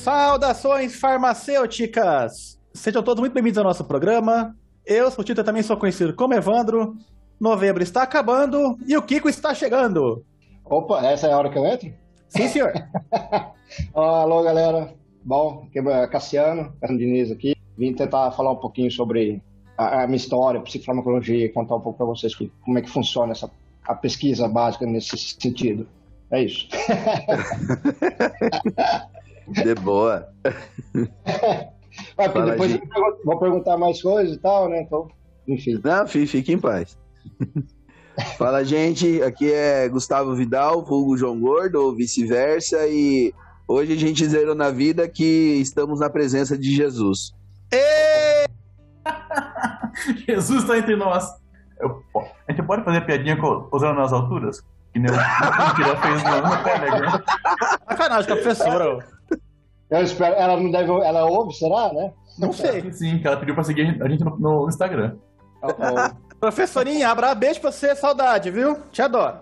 Saudações farmacêuticas! Sejam todos muito bem-vindos ao nosso programa. Eu sou o Tito, também sou conhecido como Evandro. Novembro está acabando e o Kiko está chegando. Opa, essa é a hora que eu entro? Sim, senhor. Alô, galera. Bom, aqui é Cassiano, Cassiano Diniz aqui. Vim tentar falar um pouquinho sobre a, a minha história, psicofarmacologia, e contar um pouco para vocês que, como é que funciona essa, a pesquisa básica nesse sentido. É isso. De boa. Ah, depois eu vou perguntar mais coisas e tal, né? Então, enfim. Não, fique em paz. Fala, gente. Aqui é Gustavo Vidal, vulgo João Gordo, ou vice-versa. E hoje a gente zerou na vida que estamos na presença de Jesus. Ê! Jesus está entre nós. Eu, a gente pode fazer piadinha com, usando nas alturas? Que nem o Kira fez no, no Telegram. Sacanagem com a professora. Eu espero. Ela não deve. Ela ouve, será, né? Não sei. Sim, que ela pediu pra seguir a gente no, no Instagram. Professorinha, abra beijo pra você, saudade, viu? Te adoro.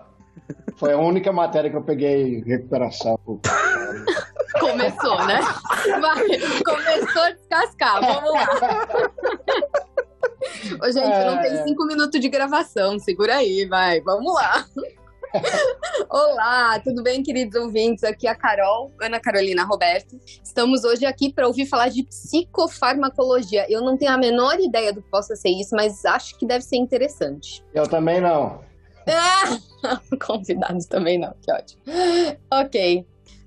Foi a única matéria que eu peguei em recuperação. Começou, né? Vai, começou a descascar, vamos lá. Ô, gente, É. não tem cinco minutos de gravação, segura aí, vai, vamos lá. Olá, tudo bem, queridos ouvintes? Aqui é a Carol, Ana Carolina Roberto. Estamos hoje aqui para ouvir falar de psicofarmacologia. Eu não tenho a menor ideia do que possa ser isso, mas acho que deve ser interessante. Eu também não. Ah! Convidados também não, que ótimo. Ok,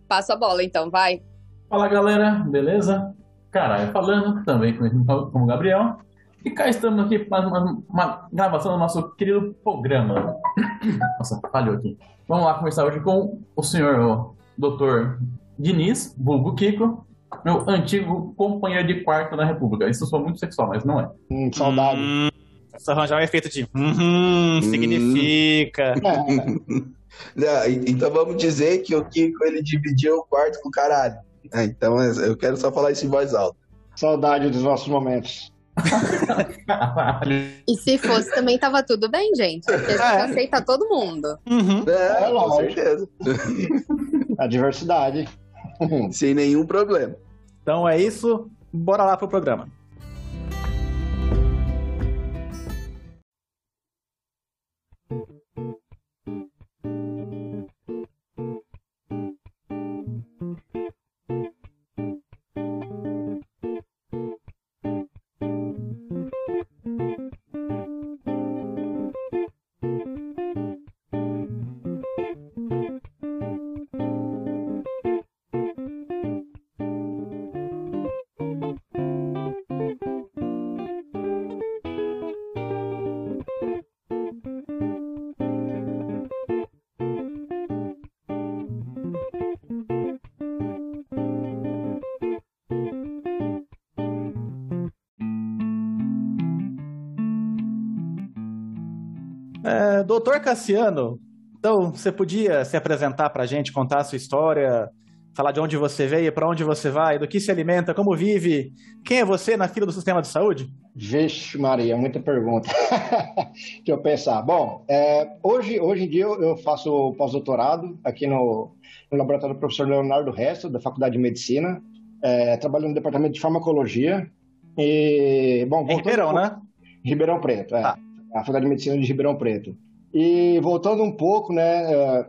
passo a bola então, vai. Fala galera, beleza? Caralho, falando também conhecido como Gabriel. E cá estamos aqui para uma, uma gravação do nosso querido programa. Nossa, falhou aqui. Vamos lá começar hoje com o senhor o Dr. Diniz, vulgo Kiko, meu antigo companheiro de quarto na República. Isso soa muito sexual, mas não é. Hum, saudade. Hum, só arranjar um efeito de hum, significa. Não, então vamos dizer que o Kiko ele dividiu o quarto com o caralho. Ah, então é- eu quero só falar isso em voz alta. Saudade dos nossos momentos. E se fosse também tava tudo bem, gente. Porque a gente É. aceita todo mundo. Uhum. É, É, com certeza. A diversidade. Sem nenhum problema. Então é isso, bora lá pro programa. É, doutor Cassiano, então você podia se apresentar pra gente, contar a sua história, falar de onde você veio, pra onde você vai, do que se alimenta, como vive, quem é você na fila do sistema de saúde? Vixe, Maria, muita pergunta. Deixa eu pensar. Bom, é, hoje, hoje em dia eu faço pós-doutorado aqui no, no laboratório do professor Leonardo Resto, da Faculdade de Medicina. É, trabalho no departamento de farmacologia. E, bom, Em Ribeirão, um pouco- né? Ribeirão Preto, é. Tá. A Faculdade de Medicina de Ribeirão Preto. E voltando um pouco, né, é,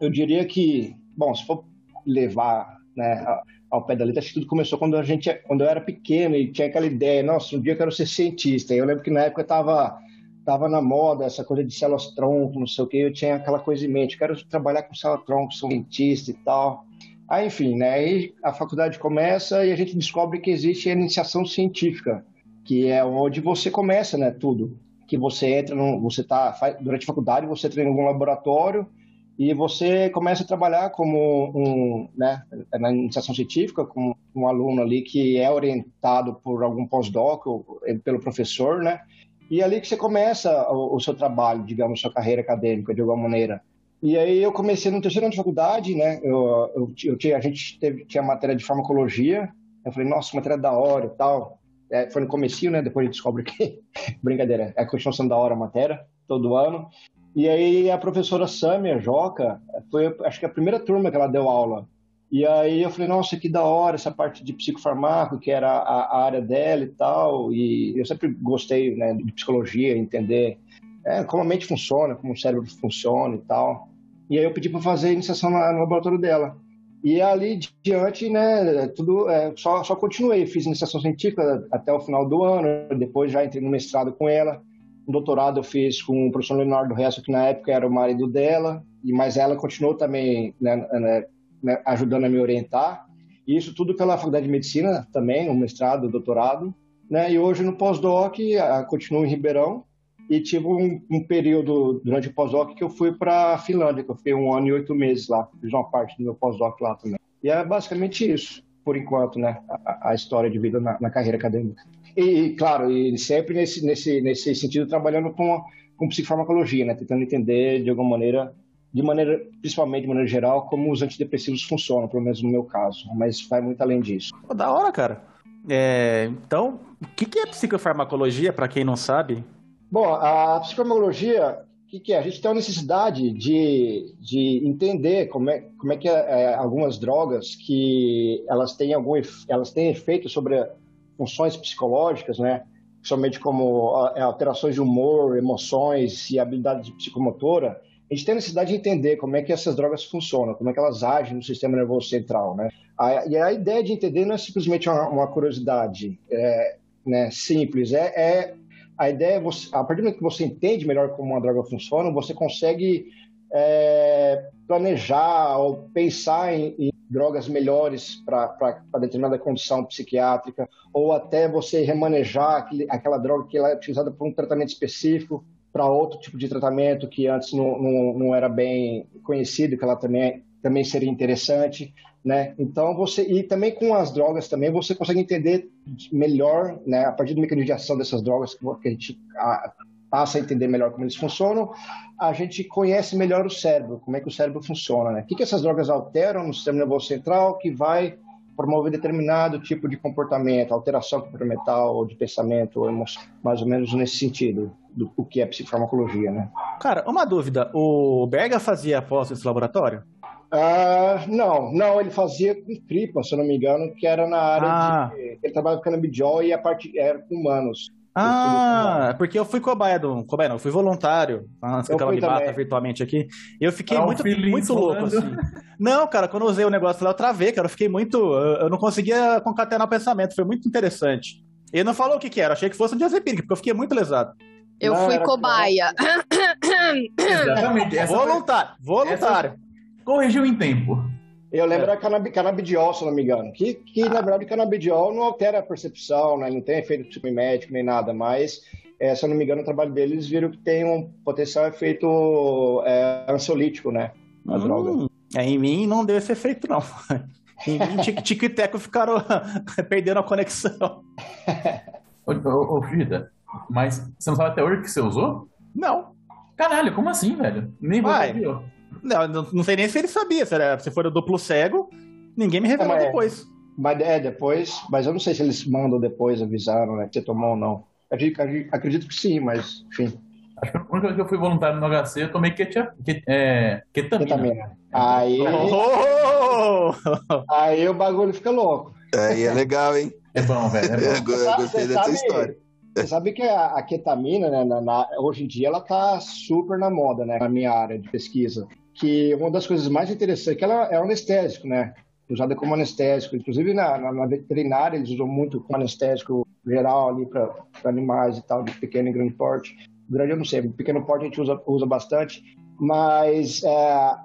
eu diria que, bom, se for levar né, ao pé da letra, acho que tudo começou quando a gente, quando eu era pequeno e tinha aquela ideia, nossa, um dia eu quero ser cientista. Eu lembro que na época estava tava na moda essa coisa de células-tronco, não sei o que, eu tinha aquela coisa em mente, quero trabalhar com célula-tronco, sou cientista e tal. Aí, enfim, né, aí a faculdade começa e a gente descobre que existe a iniciação científica, que é onde você começa, né, tudo. Que você entra, num, você tá, faz, durante a faculdade, você entra em algum laboratório e você começa a trabalhar como um, né, na iniciação científica, como um aluno ali que é orientado por algum pós-doc ou pelo professor, né? E é ali que você começa o, o seu trabalho, digamos, sua carreira acadêmica, de alguma maneira. E aí eu comecei no terceiro ano de faculdade, né? Eu, eu, eu tinha, a gente teve, tinha matéria de farmacologia. Eu falei, nossa, matéria da hora e tal. É, foi no comecinho, né? Depois a gente descobre que... Brincadeira, é a continuação da hora a matéria, todo ano. E aí a professora Samia Joca, foi acho que a primeira turma que ela deu aula. E aí eu falei, nossa, que da hora essa parte de psicofarmaco, que era a, a área dela e tal. E eu sempre gostei né, de psicologia, entender é, como a mente funciona, como o cérebro funciona e tal. E aí eu pedi para fazer a iniciação no laboratório dela. E ali diante, né, tudo, é, só, só continuei. Fiz iniciação científica até o final do ano, depois já entrei no mestrado com ela. Um doutorado eu fiz com o professor Leonardo Resto, que na época era o marido dela, e mas ela continuou também né, né, né, ajudando a me orientar. E isso tudo pela Faculdade de Medicina também, o mestrado, o doutorado. Né? E hoje no pós-doc, continuo em Ribeirão, e tive um, um período durante o pós-doc que eu fui para a Finlândia, que eu fiquei um ano e oito meses lá. Fiz uma parte do meu pós-doc lá também. E é basicamente isso, por enquanto, né? A, a história de vida na, na, carreira acadêmica. E, claro, e sempre nesse, nesse, nesse sentido, trabalhando com, com psicofarmacologia, né? Tentando entender de alguma maneira, de maneira, principalmente de maneira geral, como os antidepressivos funcionam, pelo menos no meu caso. Mas vai muito além disso. Da hora, cara. É, então, o que é psicofarmacologia, para quem não sabe? Bom, a psicofarmacologia, o que, que, é? A gente tem a necessidade de, de entender como é, como é que é, algumas drogas que elas têm algum elas têm efeito sobre funções psicológicas, né? Somente como é, alterações de humor, emoções e habilidade psicomotora. A gente tem a necessidade de entender como é que essas drogas funcionam, como é que elas agem no sistema nervoso central, né? A, e a ideia de entender não é simplesmente uma, uma curiosidade é, né, simples, é, é a ideia é você, a partir do momento que você entende melhor como uma droga funciona, você consegue é, planejar ou pensar em, em drogas melhores para determinada condição psiquiátrica, ou até você remanejar aquele, aquela droga que ela é utilizada para um tratamento específico, para outro tipo de tratamento que antes não, não, não era bem conhecido, que ela também, também seria interessante né? Então você e também com as drogas também você consegue entender melhor, né? A partir do mecanismo de ação dessas drogas que a gente a, passa a entender melhor como eles funcionam, a gente conhece melhor o cérebro, como é que o cérebro funciona, né? O que, que essas drogas alteram no sistema nervoso central que vai promover determinado tipo de comportamento, alteração comportamental ou de pensamento ou emoção, mais ou menos nesse sentido do o que é psicofarmacologia, né? Cara, uma dúvida, o Berga fazia após esse laboratório? Ah, não, não, ele fazia com tripa, se eu não me engano, que era na área ah. de. Ele trabalhava com canabidiol e a parte era com humanos. Ah, porque eu fui cobaia do. Cobaia não, eu fui voluntário. Antes que ela me bata virtualmente aqui. Eu fiquei ah, muito, muito louco, assim. Não, cara, quando eu usei o negócio lá, eu travei, cara. Eu fiquei muito. Eu não conseguia concatenar o pensamento. Foi muito interessante. Ele não falou o que, que era, achei que fosse um diazepínico, porque eu fiquei muito lesado. Eu não, fui cobaia. Exatamente. voluntário, voluntário. Corrigiu em tempo. Eu lembro é. da canab canabidiol, se não me engano. Que, que ah. na verdade, canabidiol não altera a percepção, né? não tem efeito psicométrico nem nada, mas, é, se eu não me engano, o trabalho deles viram que tem um potencial efeito é, ansiolítico, né? A hum, droga. É, em mim não deu esse efeito, não. em mim, Tico e Teco ficaram perdendo a conexão. ô, ô, ô, Frida, mas você não sabe até hoje que você usou? Não. Caralho, como assim, velho? Nem você viu. Não, não sei nem se ele sabia. Se, era, se for duplo cego, ninguém me revelou é, depois. Mas é, depois. Mas eu não sei se eles mandam depois, avisaram, né? Que você tomou ou não. Acredito, acredito que sim, mas enfim. Acho que a única vez que eu fui voluntário no HC, eu tomei ketia, ket, é, ketamina. ketamina. Aí. Oh! Aí o bagulho fica louco. Aí é legal, hein? É bom, velho. É bom. eu gostei dessa história. Você sabe que a, a ketamina, né, na, na, hoje em dia, ela tá super na moda, né, na minha área de pesquisa que uma das coisas mais interessantes é que ela é anestésico, né? Usada como anestésico. Inclusive na, na, na veterinária eles usam muito como anestésico geral ali para animais e tal, de pequeno e grande porte. Grande eu não sei, pequeno porte a gente usa, usa bastante, mas é,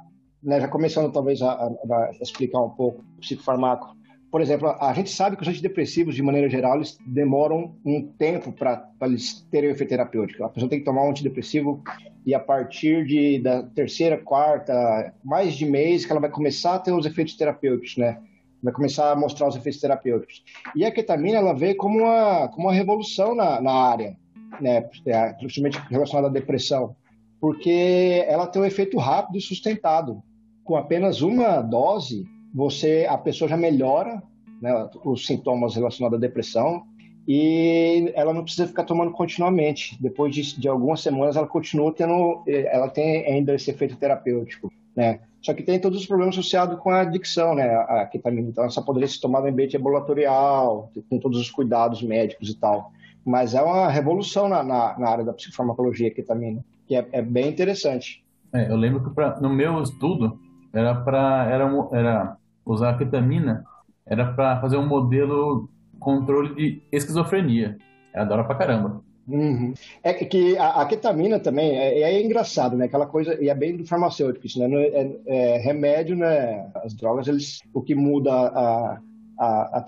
né, já começando talvez a, a, a, explicar um pouco o psicofarmaco por exemplo, a gente sabe que os antidepressivos, de maneira geral, eles demoram um tempo para eles terem efeito terapêutico. A pessoa tem que tomar um antidepressivo e a partir de, da terceira, quarta, mais de mês que ela vai começar a ter os efeitos terapêuticos, né? Vai começar a mostrar os efeitos terapêuticos. E a ketamina, ela veio como uma, como uma revolução na, na área, né? É, principalmente relacionada à depressão, porque ela tem um efeito rápido e sustentado. Com apenas uma dose, você a pessoa já melhora né, os sintomas relacionados à depressão e ela não precisa ficar tomando continuamente. Depois de, de algumas semanas, ela continua tendo, ela tem ainda esse efeito terapêutico, né? Só que tem todos os problemas associados com a adicção, né? A ketamina. Então, essa poderia ser tomada em ambiente ambulatorial, com todos os cuidados médicos e tal. Mas é uma revolução na, na, na área da psicofarmacologia, a ketamina, que é, é bem interessante. É, eu lembro que pra, no meu estudo era para era, era usar a ketamina era para fazer um modelo controle de esquizofrenia. Era da pra caramba. Uhum. É que a, a ketamina também é, é, engraçado, né? Aquela coisa, e é bem do farmacêutico, isso, né? É, é, remédio, né? As drogas, eles, o que muda a, a, a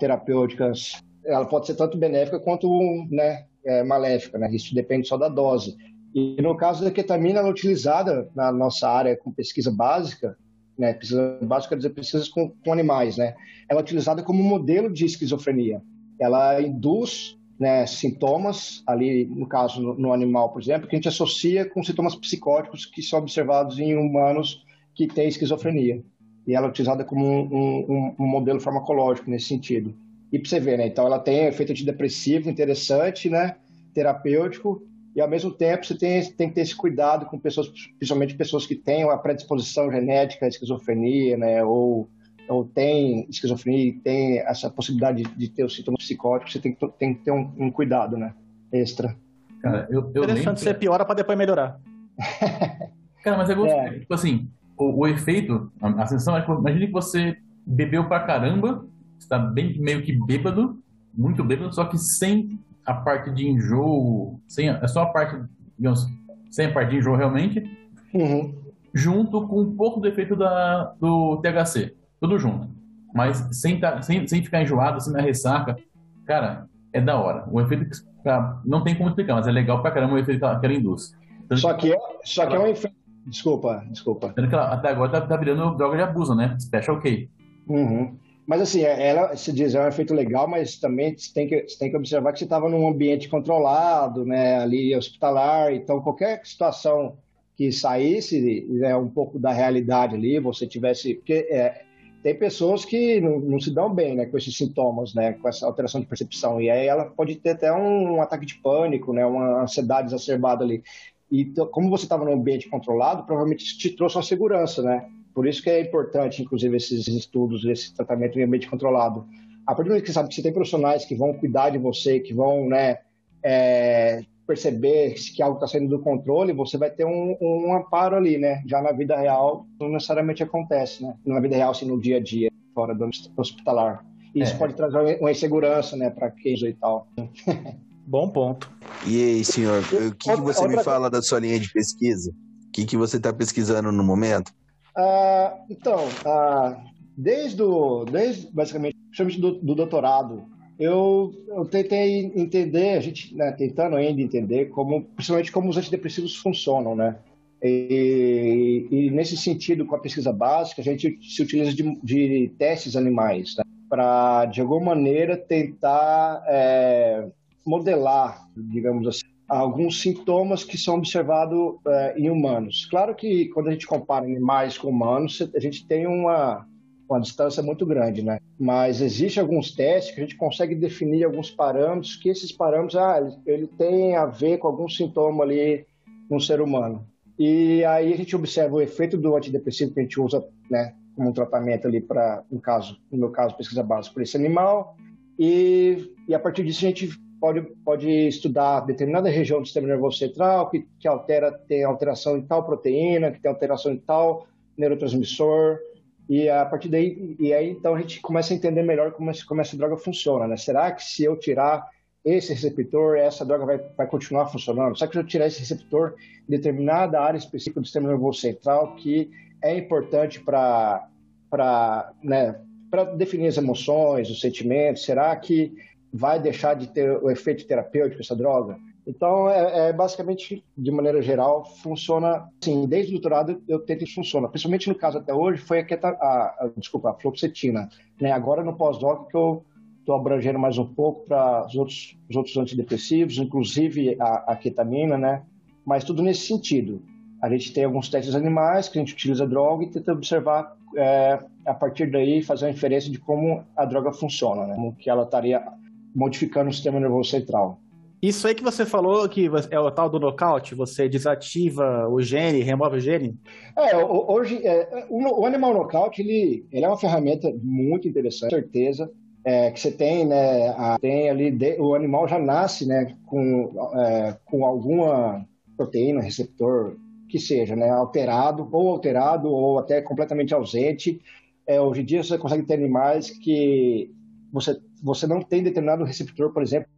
ela pode ser tanto benéfica quanto né, é, maléfica, né? Isso depende só da dose. E no caso da ketamina, ela é utilizada na nossa área com pesquisa básica, né? Pesquisa básica quer dizer pesquisas com, com animais, né? Ela é utilizada como modelo de esquizofrenia. Ela induz né, sintomas, ali no caso no, no, animal, por exemplo, que a gente associa com sintomas psicóticos que são observados em humanos que têm esquizofrenia. E ela é utilizada como um, um, um modelo farmacológico nesse sentido. E para você ver, né? Então ela tem efeito antidepressivo interessante, né? Terapêutico, e ao mesmo tempo você tem, tem que ter esse cuidado com pessoas, principalmente pessoas que têm uma predisposição genética à esquizofrenia, né? Ou ou tem esquizofrenia, tem essa possibilidade de, de ter os sintomas psicóticos, você tem que, tem que ter um, um cuidado, né? Extra. Cara, eu, eu Interessante lembro... você piora para depois melhorar. Cara, mas eu gostei. É. Tipo assim, o, o efeito, a, a sensação é que, imagine que você bebeu pra caramba, está bem meio que bêbado, muito bêbado, só que sem a parte de enjoo, sem, é só a parte, digamos, sem a parte de enjoo realmente, uhum. junto com um pouco do efeito da, do THC tudo junto. Mas sem, tá, sem, sem ficar enjoado, sem na ressaca, cara, é da hora. O efeito que não tem como explicar, mas é legal pra caramba o efeito que ela, que ela induz. só que, é, só que é um efeito. Desculpa, desculpa. Até agora tá, tá virando droga de abuso, né? Special K. Uhum. Mas assim, é, ela se diz, é um efeito legal, mas também você tem que, você tem que observar que você estava num ambiente controlado, né, ali hospitalar, então qualquer situação que saísse né, um pouco da realidade ali, você tivesse. Porque é, tem pessoas que não, não, se dão bem né, com esses sintomas, né, com essa alteração de percepção. E aí ela pode ter até um, um ataque de pânico, né, uma ansiedade exacerbada ali. E como você estava num ambiente controlado, provavelmente isso te trouxe uma segurança, né? Por isso que é importante, inclusive, esses estudos, esse tratamento em ambiente controlado. A partir do momento que você sabe que você tem profissionais que vão cuidar de você, que vão, né, é, perceber que algo está saindo do controle, você vai ter um, um, amparo ali, né? Já na vida real, não necessariamente acontece, né? Na vida real, assim, no dia a dia, fora do hospitalar. E isso é. pode trazer uma insegurança, né, para quem e tal. Bom ponto. E aí, senhor, o que, que você me fala da sua linha de pesquisa? O que, que você está pesquisando no momento? Ah, então, ah, desde, o, desde basicamente, principalmente do, do doutorado, eu, eu tentei entender, a gente né, tentando ainda entender como, principalmente como os antidepressivos funcionam, né? E, e nesse sentido, com a pesquisa básica, a gente se utiliza de, de testes animais né? para, de alguma maneira, tentar é, modelar, digamos assim, alguns sintomas que são observados é, em humanos. Claro que quando a gente compara animais com humanos, a gente tem uma, uma distância muito grande, né? Mas existe alguns testes que a gente consegue definir alguns parâmetros, que esses parâmetros, ah, ele tem a ver com algum sintoma ali no ser humano. E aí a gente observa o efeito do antidepressivo que a gente usa, né, como um tratamento ali para, no caso, no meu caso, pesquisa básica para esse animal, e, e a partir disso a gente pode, pode estudar determinada região do sistema nervoso central que, que altera, tem alteração em tal proteína, que tem alteração em tal neurotransmissor, e a partir daí, e aí então a gente começa a entender melhor como, como essa droga funciona, né? Será que se eu tirar esse receptor, essa droga vai, vai continuar funcionando? Será que se eu tirar esse receptor em determinada área específica do sistema nervoso central que é importante para né, definir as emoções, os sentimentos, será que vai deixar de ter o efeito terapêutico essa droga? Então, é, é, basicamente, de maneira geral, funciona assim. Desde o doutorado eu tento que funciona. Principalmente no caso até hoje, foi a, a, a desculpa, a fluoxetina. Né? Agora no pós-doc que eu estou abrangendo mais um pouco para os outros, os outros antidepressivos, inclusive a, a, ketamina, né? Mas tudo nesse sentido. A gente tem alguns testes animais que a gente utiliza a droga e tenta observar é, a partir daí fazer uma inferência de como a droga funciona, né? Como que ela estaria modificando o sistema nervoso central. Isso aí que você falou que é o tal do nocaute, você desativa o gene, remove o gene? É, hoje, é, o, Animal Knockout, ele, ele é uma ferramenta muito interessante, com certeza. É, que você tem, né, a, tem ali, de, o animal já nasce, né, com, é, com alguma proteína, receptor, que seja, né, alterado, ou alterado, ou até completamente ausente. É, hoje em dia você consegue ter animais que você, você não tem determinado receptor, por exemplo,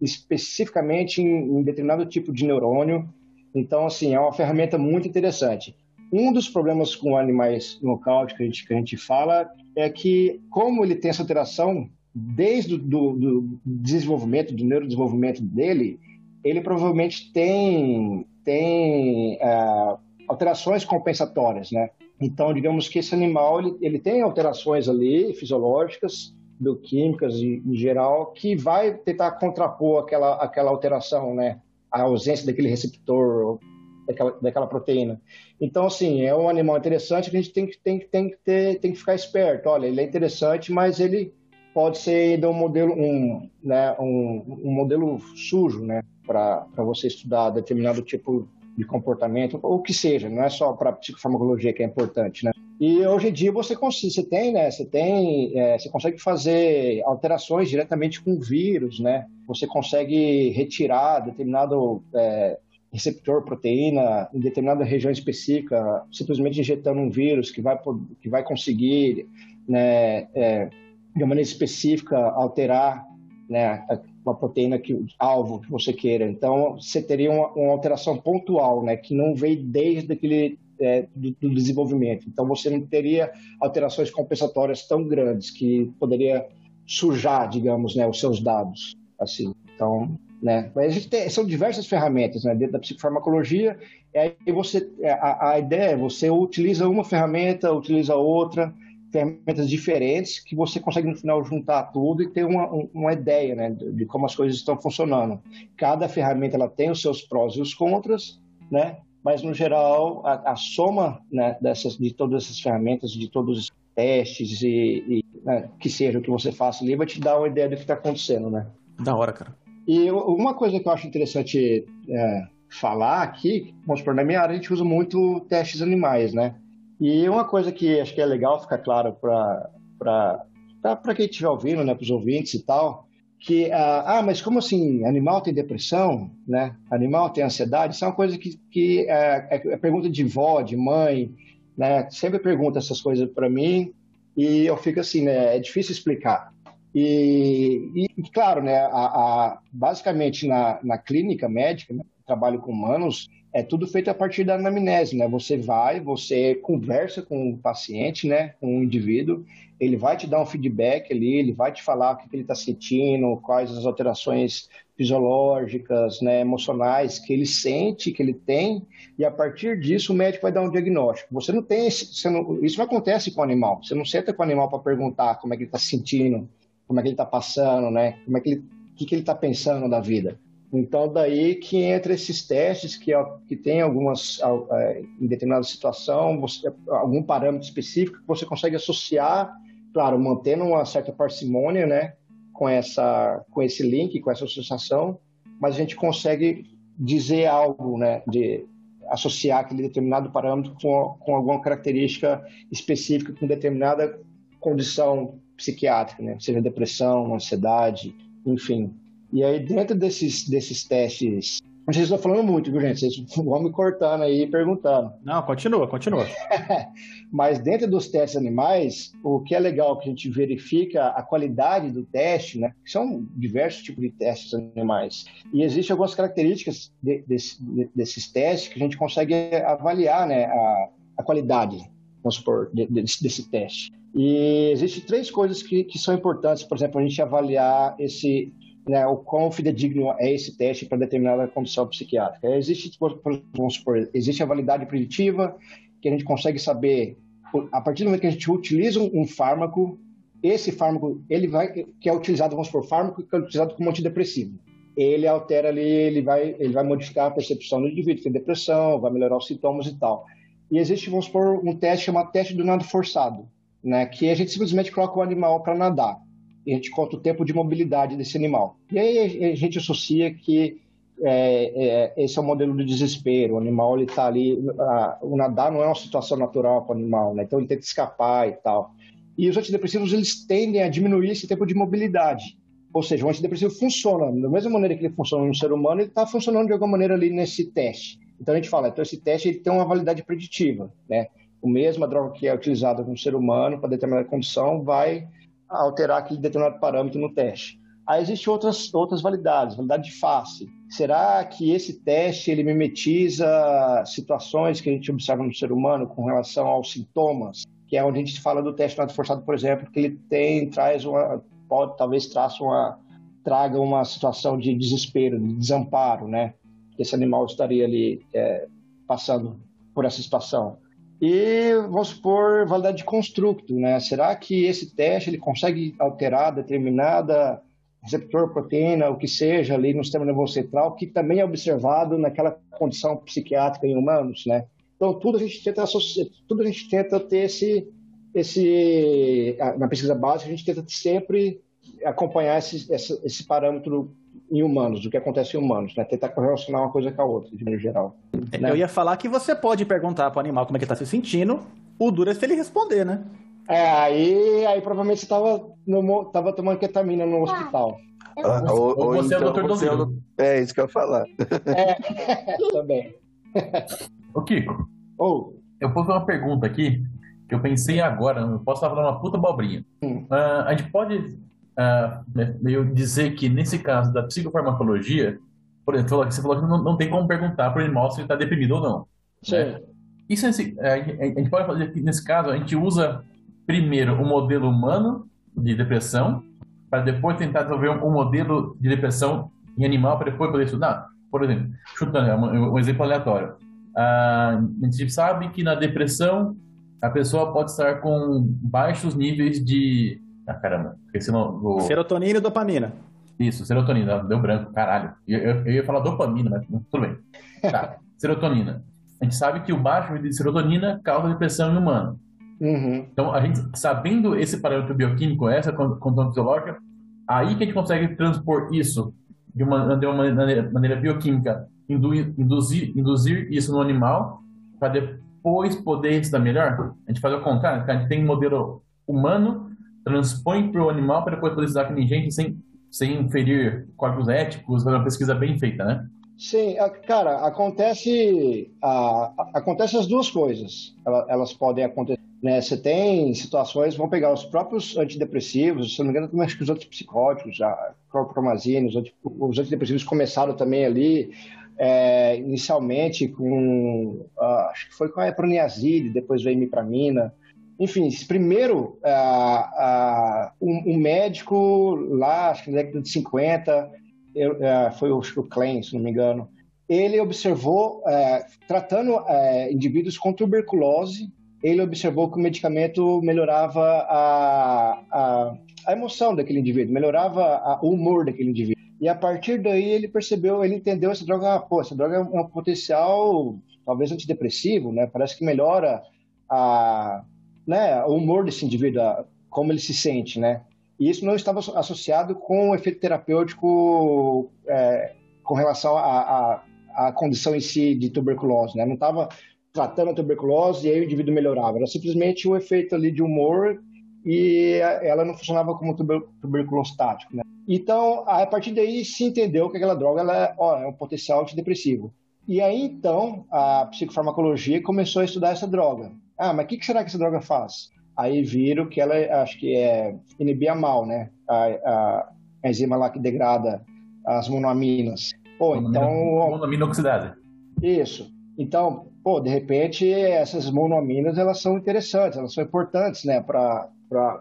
especificamente em, em determinado tipo de neurônio. Então, assim, é uma ferramenta muito interessante. Um dos problemas com animais nocaute que a gente, que a gente fala é que, como ele tem essa alteração desde o do, do desenvolvimento, do neurodesenvolvimento dele, ele provavelmente tem, tem uh, alterações compensatórias, né? Então, digamos que esse animal ele, ele tem alterações ali fisiológicas bioquímicas em, em geral, que vai tentar contrapor aquela, aquela alteração, né? A ausência daquele receptor, daquela, daquela proteína. Então, assim, é um animal interessante que a gente tem que, tem, tem, que ter, tem que ficar esperto. Olha, ele é interessante, mas ele pode ser ainda um modelo, um, né, um, um modelo sujo, né? Para você estudar determinado tipo de comportamento, ou o que seja, não é só para psicofarmacologia que é importante, né? E hoje em dia você consegue, você tem, né? Você tem, é, você consegue fazer alterações diretamente com o vírus, né? Você consegue retirar determinado é, receptor proteína em determinada região específica, simplesmente injetando um vírus que vai que vai conseguir, né? É, de maneira específica alterar, né? Uma proteína que alvo que você queira. Então você teria uma, uma alteração pontual, né? Que não veio desde aquele é, do, do, desenvolvimento. Então, você não teria alterações compensatórias tão grandes que poderia sujar, digamos, né, os seus dados. Assim, então, né? Mas a gente tem, são diversas ferramentas né, dentro da psicofarmacologia. E aí você, é, a, a ideia é você utiliza uma ferramenta, utiliza outra, ferramentas diferentes que você consegue no final juntar tudo e ter uma, uma ideia né, de, como as coisas estão funcionando. Cada ferramenta ela tem os seus prós e os contras, né? Mas no geral a, a soma né, dessas, de todas essas ferramentas, de todos os testes e, e né, que seja o que você faça ali, vai te dar uma ideia do que está acontecendo, né? Da hora, cara. E uma coisa que eu acho interessante é, falar aqui, vamos supor, na minha área a gente usa muito testes animais, né? E uma coisa que acho que é legal ficar claro para quem estiver ouvindo, né, para os ouvintes e tal, que, ah, ah, mas como assim, animal tem depressão, né? Animal tem ansiedade? Isso é uma coisa que, que é, é, é pergunta de vó, de mãe, né? Sempre pergunta essas coisas para mim e eu fico assim, né? É difícil explicar. E, e claro, né? A, a, basicamente na, na clínica médica, né? trabalho com humanos, é tudo feito a partir da anamnese, né? Você vai, você conversa com o paciente, né? Com o indivíduo, ele vai te dar um feedback ali, ele vai te falar o que, ele está sentindo, quais as alterações fisiológicas, né, emocionais que ele sente, que ele tem, e a partir disso o médico vai dar um diagnóstico. Você não tem, você não, isso não acontece com o animal. Você não senta com o animal para perguntar como é que ele está se sentindo, como é que ele está passando, né? Como é que ele, o que, que ele está pensando da vida. Então, daí que entra esses testes que, que tem algumas, é, em determinada situação, você, algum parâmetro específico que você consegue associar, claro, mantendo uma certa parcimônia, né, com, essa, com esse link, com essa associação, mas a gente consegue dizer algo, né, de associar aquele determinado parâmetro com, com alguma característica específica, com determinada condição psiquiátrica, né, seja depressão, ansiedade, enfim. E aí, dentro desses, desses testes. Vocês estão falando muito, viu, gente? Vocês vão me cortando aí e perguntando. Não, continua, continua. Mas dentro dos testes animais, o que é legal que a gente verifica a qualidade do teste, né? São diversos tipos de testes animais. E existem algumas características de, desse, de, desses testes que a gente consegue avaliar né, a, a qualidade, vamos supor, de, desse, teste. E existem três coisas que, que são importantes, por exemplo, a gente avaliar esse né, o quão fidedigno é esse teste para determinada condição psiquiátrica. Existe, vamos supor, existe a validade preditiva, que a gente consegue saber, a partir do momento que a gente utiliza um fármaco, esse fármaco, ele vai, que é utilizado, vamos supor, fármaco que é utilizado como antidepressivo. Ele altera ali, ele vai, ele vai modificar a percepção do indivíduo, tem depressão, vai melhorar os sintomas e tal. E existe, vamos supor, um teste chamado teste do nado forçado, né, que a gente simplesmente coloca o animal para nadar e a gente conta o tempo de mobilidade desse animal. E aí a gente associa que é, é, esse é o modelo do desespero. O animal ele está ali, a, o nadar não é uma situação natural para o animal, né? então ele tenta escapar e tal. E os antidepressivos eles tendem a diminuir esse tempo de mobilidade. Ou seja, o antidepressivo funciona da mesma maneira que ele funciona no ser humano, ele está funcionando de alguma maneira ali nesse teste. Então a gente fala, então esse teste ele tem uma validade preditiva, né? O mesmo a droga que é utilizada no ser humano para determinada condição vai alterar aquele determinado parâmetro no teste. Aí existem outras, outras validades, validade de face. Será que esse teste ele mimetiza situações que a gente observa no ser humano com relação aos sintomas? Que é onde a gente fala do teste nado forçado, por exemplo, que ele tem, traz uma, pode, talvez traça uma, traga uma situação de desespero, de desamparo, né? Esse animal estaria ali é, passando por essa situação. E vamos supor validade de construto, né? Será que esse teste ele consegue alterar determinada receptor, proteína, o que seja ali no sistema nervoso central, que também é observado naquela condição psiquiátrica em humanos, né? Então tudo a gente tenta associar, tudo a gente tenta ter esse esse na pesquisa básica a gente tenta sempre acompanhar esse, esse, esse parâmetro em humanos, do que acontece em humanos, né? Tentar correlacionar uma coisa com a outra, de maneira geral. Né? Eu ia falar que você pode perguntar para o animal como é que ele está se sentindo, o duro é se ele responder, né? É, aí, aí provavelmente você tava, no, tava tomando ketamina no hospital. Ah, ou, ou, você então, é o doutor você é, é isso que eu ia falar. É, também. Ô, Kiko. Oh. Eu posso fazer uma pergunta aqui, que eu pensei agora, não posso estar falando uma puta abobrinha. Hum. Uh, a gente pode meio dizer que, nesse caso da psicofarmacologia, por exemplo, você falou que não, não tem como perguntar para o animal se ele está deprimido ou não. Sim. Né? Isso, a gente pode fazer que, nesse caso, a gente usa primeiro o modelo humano de depressão, para depois tentar desenvolver um, modelo de depressão em animal, para depois poder estudar. Por exemplo, chutando um, um exemplo aleatório. a gente sabe que na depressão a pessoa pode estar com baixos níveis de. Ah, caramba, esqueci o. Serotonina e dopamina. Isso, serotonina, deu branco, caralho. Eu, eu, eu ia falar dopamina, mas tudo bem. Tá, serotonina. A gente sabe que o baixo nível de serotonina causa depressão em humano. Uhum. Então, a gente, sabendo esse parâmetro bioquímico, essa condição fisiológica, aí que a gente consegue transpor isso de uma, de uma maneira, maneira bioquímica, induzir, induzir, induzir isso no animal, para depois poder estudar melhor. A gente faz o contrário, a gente tem um modelo humano, transpõe para o animal para depois poder estudar com gente sem, sem ferir códigos éticos, fazer uma pesquisa bem feita, né? Sim, cara, acontece, acontece as duas coisas. Elas podem acontecer né? Você tem situações, vamos pegar os próprios antidepressivos, se não me engano, também acho que os antipsicóticos, a clorpromazina, os, os antidepressivos começaram também ali, é, inicialmente com, uh, acho que foi com a eproniazide, depois veio a imipramina. Enfim, primeiro, uh, um, um, médico lá, acho que na década de 50, eu, uh, foi o, o Klein, se não me engano, ele observou, é, tratando é, indivíduos com tuberculose, ele observou que o medicamento melhorava a, a, a emoção daquele indivíduo, melhorava a, o humor daquele indivíduo. E a partir daí ele percebeu, ele entendeu essa droga, ah, pô, essa droga é um potencial talvez antidepressivo, né? Parece que melhora a, né, o humor desse indivíduo, como ele se sente, né? E isso não estava associado com o efeito terapêutico é, com relação à condição em si de tuberculose, né? Não estava tratando a tuberculose e aí o indivíduo melhorava. Era simplesmente o efeito ali de humor e ela não funcionava como tuber tuberculostático, né? Então, a partir daí se entendeu que aquela droga ela, ó, é um potencial antidepressivo. E aí, então, a psicofarmacologia começou a estudar essa droga. Ah, mas o que, que, será que essa droga faz? Aí viram que ela, acho que é inibir a mal, né? A, a enzima lá que degrada as monoaminas. Pô, então... Monoamina oxidase. Isso. Então, pô, de repente essas monoaminas elas são interessantes, elas são importantes, né, para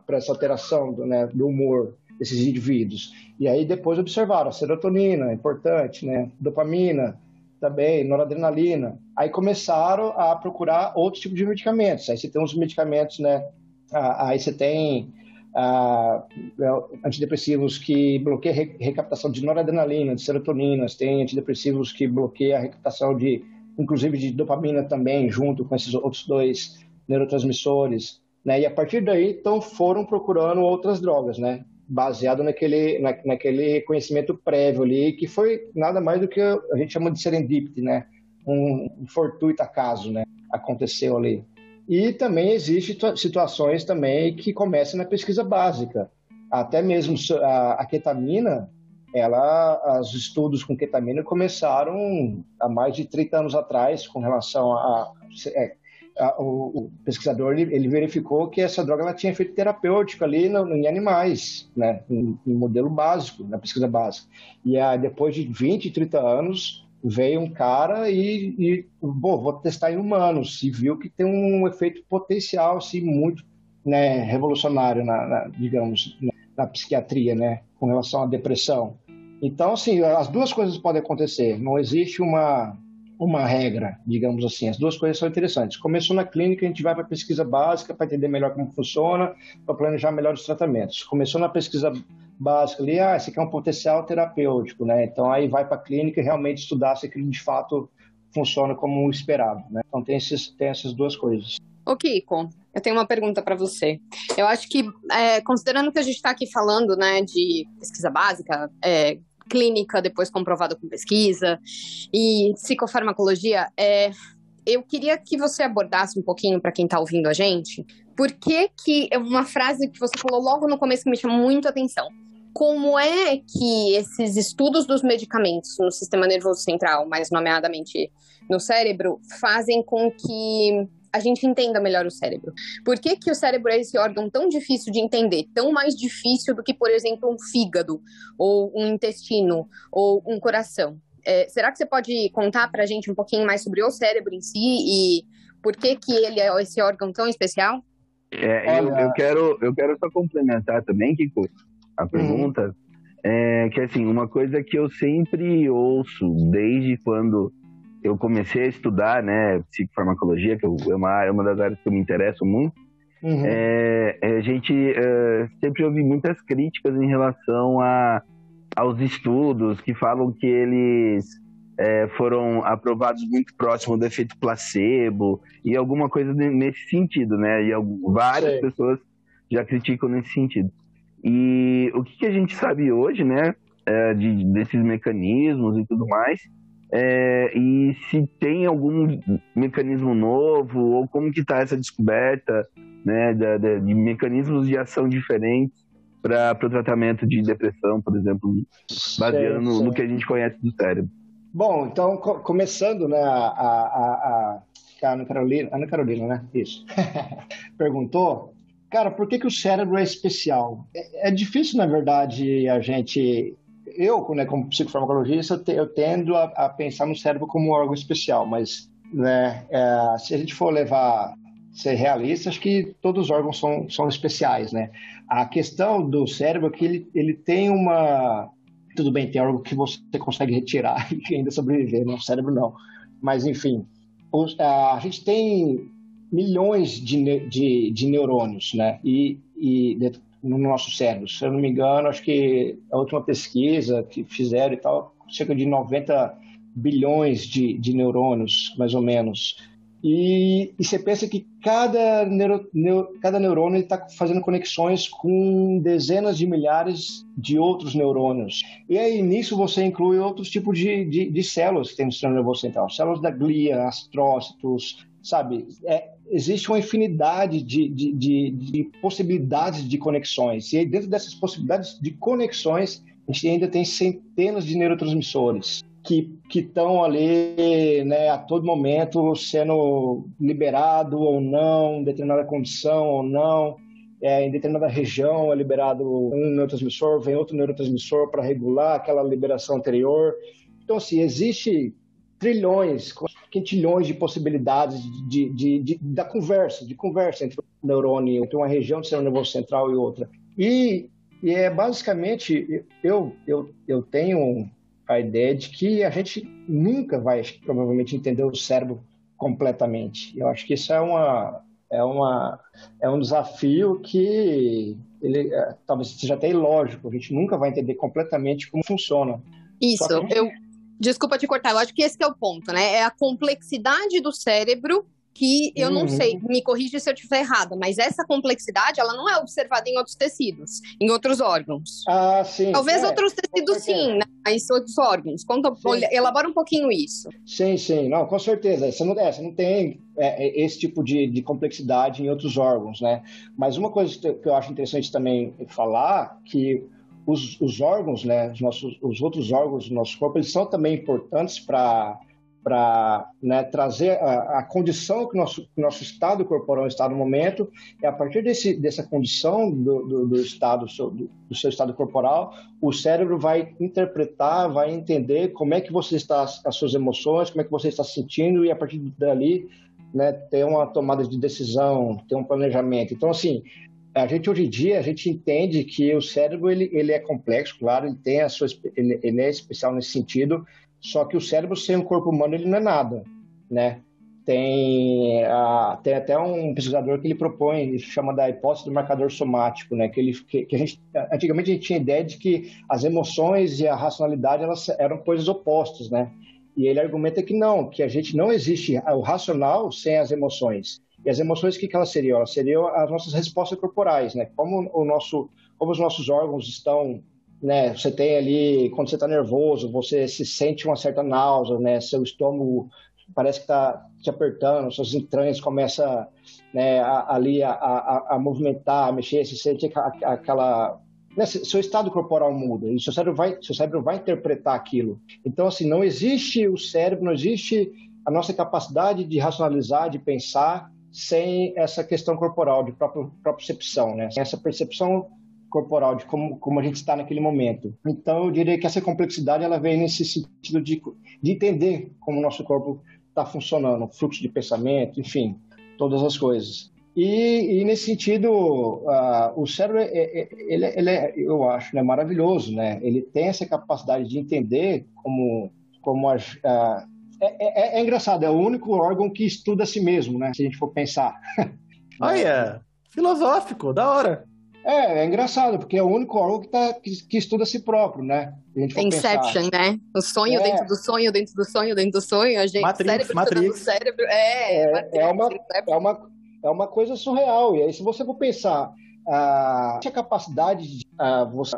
essa alteração do, né, do humor desses indivíduos. E aí depois observaram a serotonina, importante, né, dopamina, também, noradrenalina. Aí começaram a procurar outros tipos de medicamentos. Aí você tem uns medicamentos, né, aí você tem ah, antidepressivos que bloqueiam a recaptação de noradrenalina, de serotoninas, tem antidepressivos que bloqueiam a recaptação de inclusive de dopamina também, junto com esses outros dois neurotransmissores, né? E a partir daí, então, foram procurando outras drogas, né? Baseado naquele, na, naquele conhecimento prévio ali, que foi nada mais do que a gente chama de serendipity, né? Um, fortuito acaso, né? Aconteceu ali. E também existem situações também que começam na pesquisa básica. Até mesmo a, a ketamina, ela, os estudos com ketamina começaram há mais de 30 anos atrás com relação a, é, a o, o, pesquisador ele, ele, verificou que essa droga ela tinha efeito terapêutico ali no, em animais, né, em, em, modelo básico, na pesquisa básica. E a, depois de 20, 30 anos, veio um cara e, e bom, vou testar em humanos e viu que tem um efeito potencial assim, muito né, revolucionário, na, na, digamos, na, na, psiquiatria, né, com relação à depressão. Então, assim, as duas coisas podem acontecer. Não existe uma uma regra, digamos assim. As duas coisas são interessantes. Começou na clínica, a gente vai para a pesquisa básica para entender melhor como funciona, para planejar melhor os tratamentos. Começou na pesquisa básica ali, ah, esse aqui é um potencial terapêutico, né? Então aí vai para a clínica e realmente estudar se aquilo de fato funciona como esperado, né? Então tem, esses, tem essas duas coisas. Ô Kiko, eu tenho uma pergunta para você. Eu acho que, é, considerando que a gente está aqui falando né, de pesquisa básica, é, clínica, depois comprovada com pesquisa, e psicofarmacologia, é, eu queria que você abordasse um pouquinho para quem está ouvindo a gente, por que que é uma frase que você falou logo no começo que me chamou muito a atenção. Como é que esses estudos dos medicamentos no sistema nervoso central, mais nomeadamente no cérebro, fazem com que a gente entenda melhor o cérebro. Por que, que o cérebro é esse órgão tão difícil de entender? Tão mais difícil do que, por exemplo, um fígado, ou um intestino, ou um coração? É, será que você pode contar para a gente um pouquinho mais sobre o cérebro em si e por que, que ele é esse órgão tão especial? É, eu, eu, quero, eu quero só complementar também, Kiko, a uhum. pergunta, uhum. é que assim, uma coisa que eu sempre ouço desde quando eu comecei a estudar, né, psicofarmacologia, que é uma, é uma das áreas que eu me interesso muito, uhum. é, é, a gente é, sempre ouve muitas críticas em relação a, aos estudos que falam que eles é, foram aprovados muito próximo do efeito placebo e alguma coisa nesse sentido, né? E várias pessoas já criticam nesse sentido. E o que, que a gente sabe hoje, né, é, de, desses mecanismos e tudo mais, é, e se tem algum mecanismo novo ou como que está essa descoberta, né, de, mecanismos de ação diferentes para o tratamento de depressão, por exemplo, baseado no, no, que a gente conhece do cérebro. Bom, então co começando, né, a, a, a, a Ana Carolina, Ana Carolina, né, isso, perguntou Cara, por que, que o cérebro é especial? É, é difícil, na verdade, a gente. Eu, né, como psicofarmacologista, eu tendo a, a pensar no cérebro como um órgão especial, mas né, é, se a gente for levar ser realista, acho que todos os órgãos são, são especiais, né? A questão do cérebro é que ele, ele tem uma... Tudo bem, tem órgão que você consegue retirar e ainda sobreviver, né? O cérebro não. Mas, enfim, os, a, a gente tem milhões de, de, de neurônios, né? E, e no nosso cérebro. Se eu não me engano, acho que a última pesquisa que fizeram e tal, cerca de 90 bilhões de, de neurônios, mais ou menos. E, e você pensa que cada, neuro, neuro, cada neurônio está fazendo conexões com dezenas de milhares de outros neurônios. E aí nisso você inclui outros tipos de, de, de células que tem no sistema nervoso central. Células da glia, astrócitos, sabe? É, existe uma infinidade de, de, de, de, possibilidades de conexões. E dentro dessas possibilidades de conexões, a gente ainda tem centenas de neurotransmissores que estão ali né, a todo momento sendo liberado ou não, em determinada condição ou não. É, em determinada região é liberado um neurotransmissor, vem outro neurotransmissor para regular aquela liberação anterior. Então, assim, existe trilhões, quintilhões de possibilidades de, de, de, da conversa, de conversa entre um neurônio, entre uma região do sistema nervoso central e outra. E, e é basicamente, eu, eu, eu tenho a ideia de que a gente nunca vai provavelmente entender o cérebro completamente. Eu acho que isso é uma é uma é um desafio que ele é, talvez seja até ilógico. A gente nunca vai entender completamente como funciona. Isso. Gente... Eu Desculpa te cortar, eu acho que esse é o ponto, né? É a complexidade do cérebro que eu não Uhum. sei, me corrija se eu estiver errada, mas essa complexidade ela não é observada em outros tecidos, em outros órgãos. Ah, sim. Talvez é, outros tecidos sim, né? mas outros órgãos. Conta, Sim. elabora um pouquinho isso. Sim, sim, não, com certeza. Você não, é, você não tem é, é, esse tipo de, de complexidade em outros órgãos, né? Mas uma coisa que eu acho interessante também falar que os, os órgãos, né, os, nossos, os outros órgãos do nosso corpo, eles são também importantes para para né, trazer a, a condição que nosso, nosso estado corporal está no momento, e a partir desse, dessa condição do, do, do estado do, do seu estado corporal, o cérebro vai interpretar, vai entender como é que você está, as suas emoções, como é que você está se sentindo, e a partir dali né, ter uma tomada de decisão, ter um planejamento. Então, assim, a gente hoje em dia, a gente entende que o cérebro, ele, ele é complexo, claro, ele tem a sua, ele, ele é especial nesse sentido, só que o cérebro sem o corpo humano, ele não é nada, né? Tem, ah, tem até um pesquisador que ele propõe, ele chama da hipótese do marcador somático, né? Que, ele, que, que a gente, antigamente a gente tinha ideia de que as emoções e a racionalidade elas eram coisas opostas, né? E ele argumenta que não, que a gente não existe o racional sem as emoções. E as emoções, o que, que elas seriam? Elas seriam as nossas respostas corporais, né? Como, o nosso, como os nossos órgãos estão, né? Você tem ali, quando você está nervoso, você se sente uma certa náusea, né? Seu estômago parece que está te apertando, suas entranhas começam né, ali a, a, a movimentar, a mexer, você sente aquela... Né, seu estado corporal muda e seu cérebro, vai, seu cérebro vai interpretar aquilo. Então, assim, não existe o cérebro, não existe a nossa capacidade de racionalizar, de pensar, sem essa questão corporal, de próprio, percepção, né? Sem essa percepção corporal de como, como a gente está naquele momento. Então, eu diria que essa complexidade ela vem nesse sentido de, de entender como o nosso corpo está funcionando, fluxo de pensamento, enfim, todas as coisas. E, e nesse sentido, ah, o cérebro, é, é- ele, ele é, eu acho, né, maravilhoso, né? Ele tem essa capacidade de entender como, como a, ah, é, é- é engraçado, é o único órgão que estuda a si mesmo, né? Se a gente for pensar. Olha, filosófico, da hora. É, é engraçado, porque é o único órgão que, tá, que, que estuda a si próprio, né? Se a gente for Inception, né? O sonho É. dentro do sonho, dentro do sonho, dentro do sonho. A gente, Matrix, cérebro Matrix. estudando o cérebro. É, É, Matrix, é uma- é uma, é uma coisa surreal. E aí, se você for pensar, ah, a capacidade de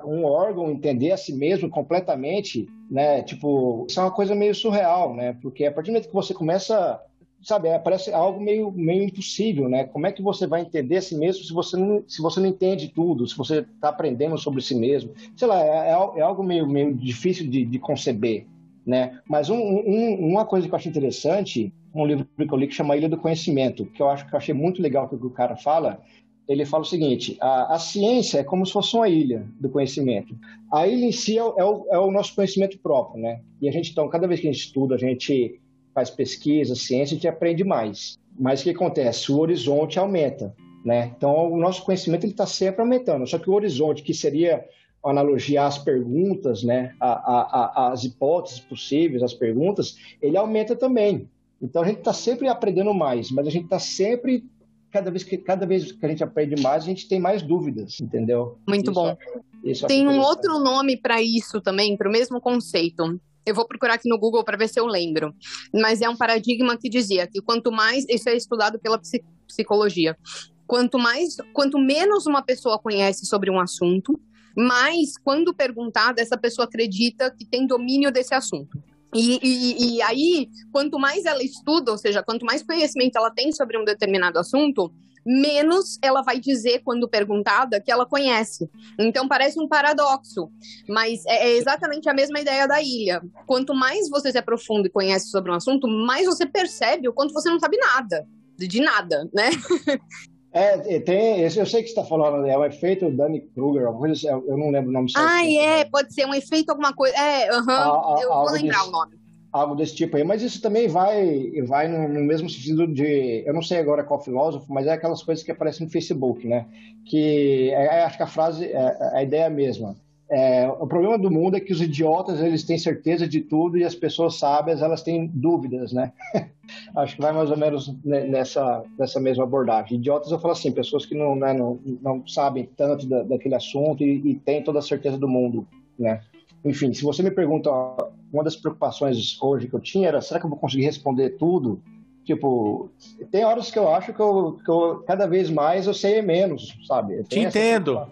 um órgão entender a si mesmo completamente, né? Tipo, isso é uma coisa meio surreal, né? Porque a partir do momento que você começa, sabe, é, parece algo meio, meio impossível, né? Como é que você vai entender a si mesmo se você não, se você não entende tudo, se você está aprendendo sobre si mesmo? Sei lá, é, é é algo meio, meio difícil de, de conceber. Né? Mas um- um- uma coisa que eu acho interessante, um livro que eu li que chama Ilha do Conhecimento, que eu acho que eu achei muito legal que o cara fala, ele fala o seguinte: a, a ciência é como se fosse uma ilha do conhecimento. A ilha em si é, o- é o, é o nosso conhecimento próprio, né? E a gente, então, cada vez que a gente estuda, a gente faz pesquisa, ciência, a gente aprende mais. Mas o que acontece? O horizonte aumenta, né? Então, o nosso conhecimento ele está sempre aumentando. Só que o horizonte, que seria uma analogia às perguntas, né? A, a, as hipóteses possíveis, as perguntas, ele aumenta também. Então, a gente está sempre aprendendo mais, mas a gente está sempre cada vez que cada vez que a gente aprende mais, a gente tem mais dúvidas, entendeu? Muito Isso- bom. isso eu Tem acho um outro nome para isso também, para o mesmo conceito. Eu vou procurar aqui no Google para ver se eu lembro. Mas é um paradigma que dizia que quanto mais isso é estudado pela psi- psicologia, quanto mais, quanto menos uma pessoa conhece sobre um assunto, mais quando perguntada essa pessoa acredita que tem domínio desse assunto. E, e- e aí, quanto mais ela estuda, ou seja, quanto mais conhecimento ela tem sobre um determinado assunto, menos ela vai dizer, quando perguntada, que ela conhece. Então parece um paradoxo, mas é é exatamente a mesma ideia da ilha. Quanto mais você se aprofunda e conhece sobre um assunto, mais você percebe o quanto você não sabe nada. De nada, né? É, é, tem, eu sei que você está falando, é o efeito Danny Kruger, alguma coisa assim, eu não lembro o nome certo. Ai, é, pode ser um efeito, alguma coisa. É, aham, Ah, ah, eu vou lembrar desse- o nome. Algo desse tipo aí, mas isso também vai, vai no, no mesmo sentido de, eu não sei agora qual filósofo, mas é aquelas coisas que aparecem no Facebook, né? Que é, é, acho que a frase, é, a ideia é a mesma. É, o problema do mundo é que os idiotas eles têm certeza de tudo e as pessoas sábias elas têm dúvidas, né? Acho que vai mais ou menos ne- nessa, nessa mesma abordagem. Idiotas eu falo assim, pessoas que não, né, não, não sabem tanto da, daquele assunto e, e têm toda a certeza do mundo, né? Enfim, se você me pergunta, uma das preocupações hoje que eu tinha era, será que eu vou conseguir responder tudo Tipo, tem horas que eu acho que eu, que eu cada vez mais eu sei menos, sabe? Te entendo.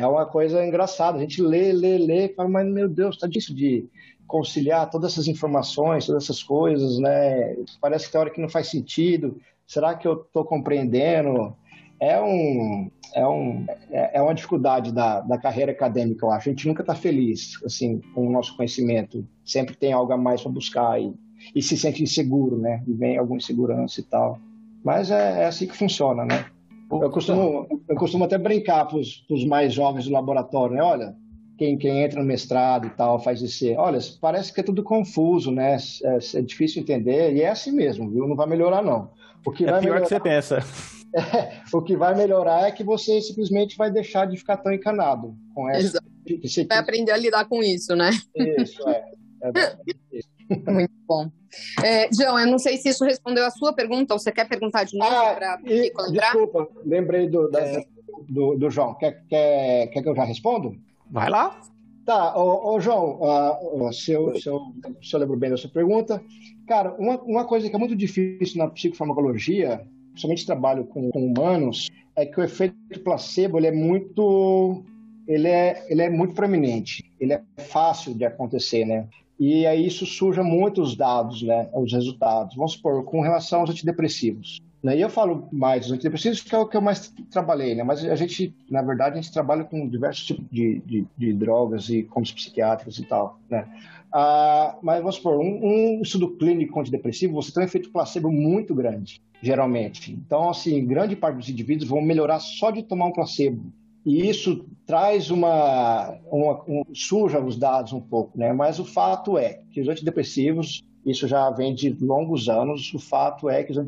É uma coisa engraçada. A gente lê, lê, lê, fala, mas meu Deus, tá disso de conciliar todas essas informações, todas essas coisas, né? Parece que tem hora que não faz sentido. Será que eu estou compreendendo? É um, é, um, é, é uma dificuldade da, da carreira acadêmica, eu acho. A gente nunca está feliz, assim, com o nosso conhecimento. Sempre tem algo a mais para buscar e, e se sente inseguro, né? E vem alguma insegurança e tal. Mas é, é assim que funciona, né? Eu costumo, eu costumo até brincar para os mais jovens do laboratório, né? Olha, quem, quem entra no mestrado e tal faz isso. Olha, parece que é tudo confuso, né? É, é, difícil entender, e é assim mesmo, viu? Não vai melhorar, não. O que é vai pior melhorar... que você pensa. É, o que vai melhorar é que você simplesmente vai deixar de ficar tão encanado com essa. Exato. Vai aprender a lidar com isso, né? Isso, é. é Muito bom. É, João, eu não sei se isso respondeu a sua pergunta, ou você quer perguntar de novo ah, para entrar? Desculpa, lembrei do, da, é. do, do, João. Quer, quer, quer que eu já respondo? Vai lá. Tá, ô, ô João, uh, se, eu, se, eu, se eu lembro bem da sua pergunta, cara, uma, uma coisa que é muito difícil na psicofarmacologia, principalmente trabalho com, com humanos, é que o efeito placebo ele é muito ele é, ele é muito proeminente, ele é fácil de acontecer, né? E aí isso suja muitos dados, né? Os resultados. Vamos supor, com relação aos antidepressivos. Né? E eu falo mais dos antidepressivos, que é o que eu mais trabalhei, né? Mas a gente, na verdade, a gente trabalha com diversos tipos de, de, de drogas e como psiquiátricos e tal, né? Ah, mas vamos supor, um, um estudo clínico antidepressivo, você tem um efeito placebo muito grande, geralmente. Então, assim, grande parte dos indivíduos vão melhorar só de tomar um placebo. E isso traz uma, uma um, suja os dados um pouco, né? Mas o fato é que os antidepressivos, isso já vem de longos anos, o fato é que os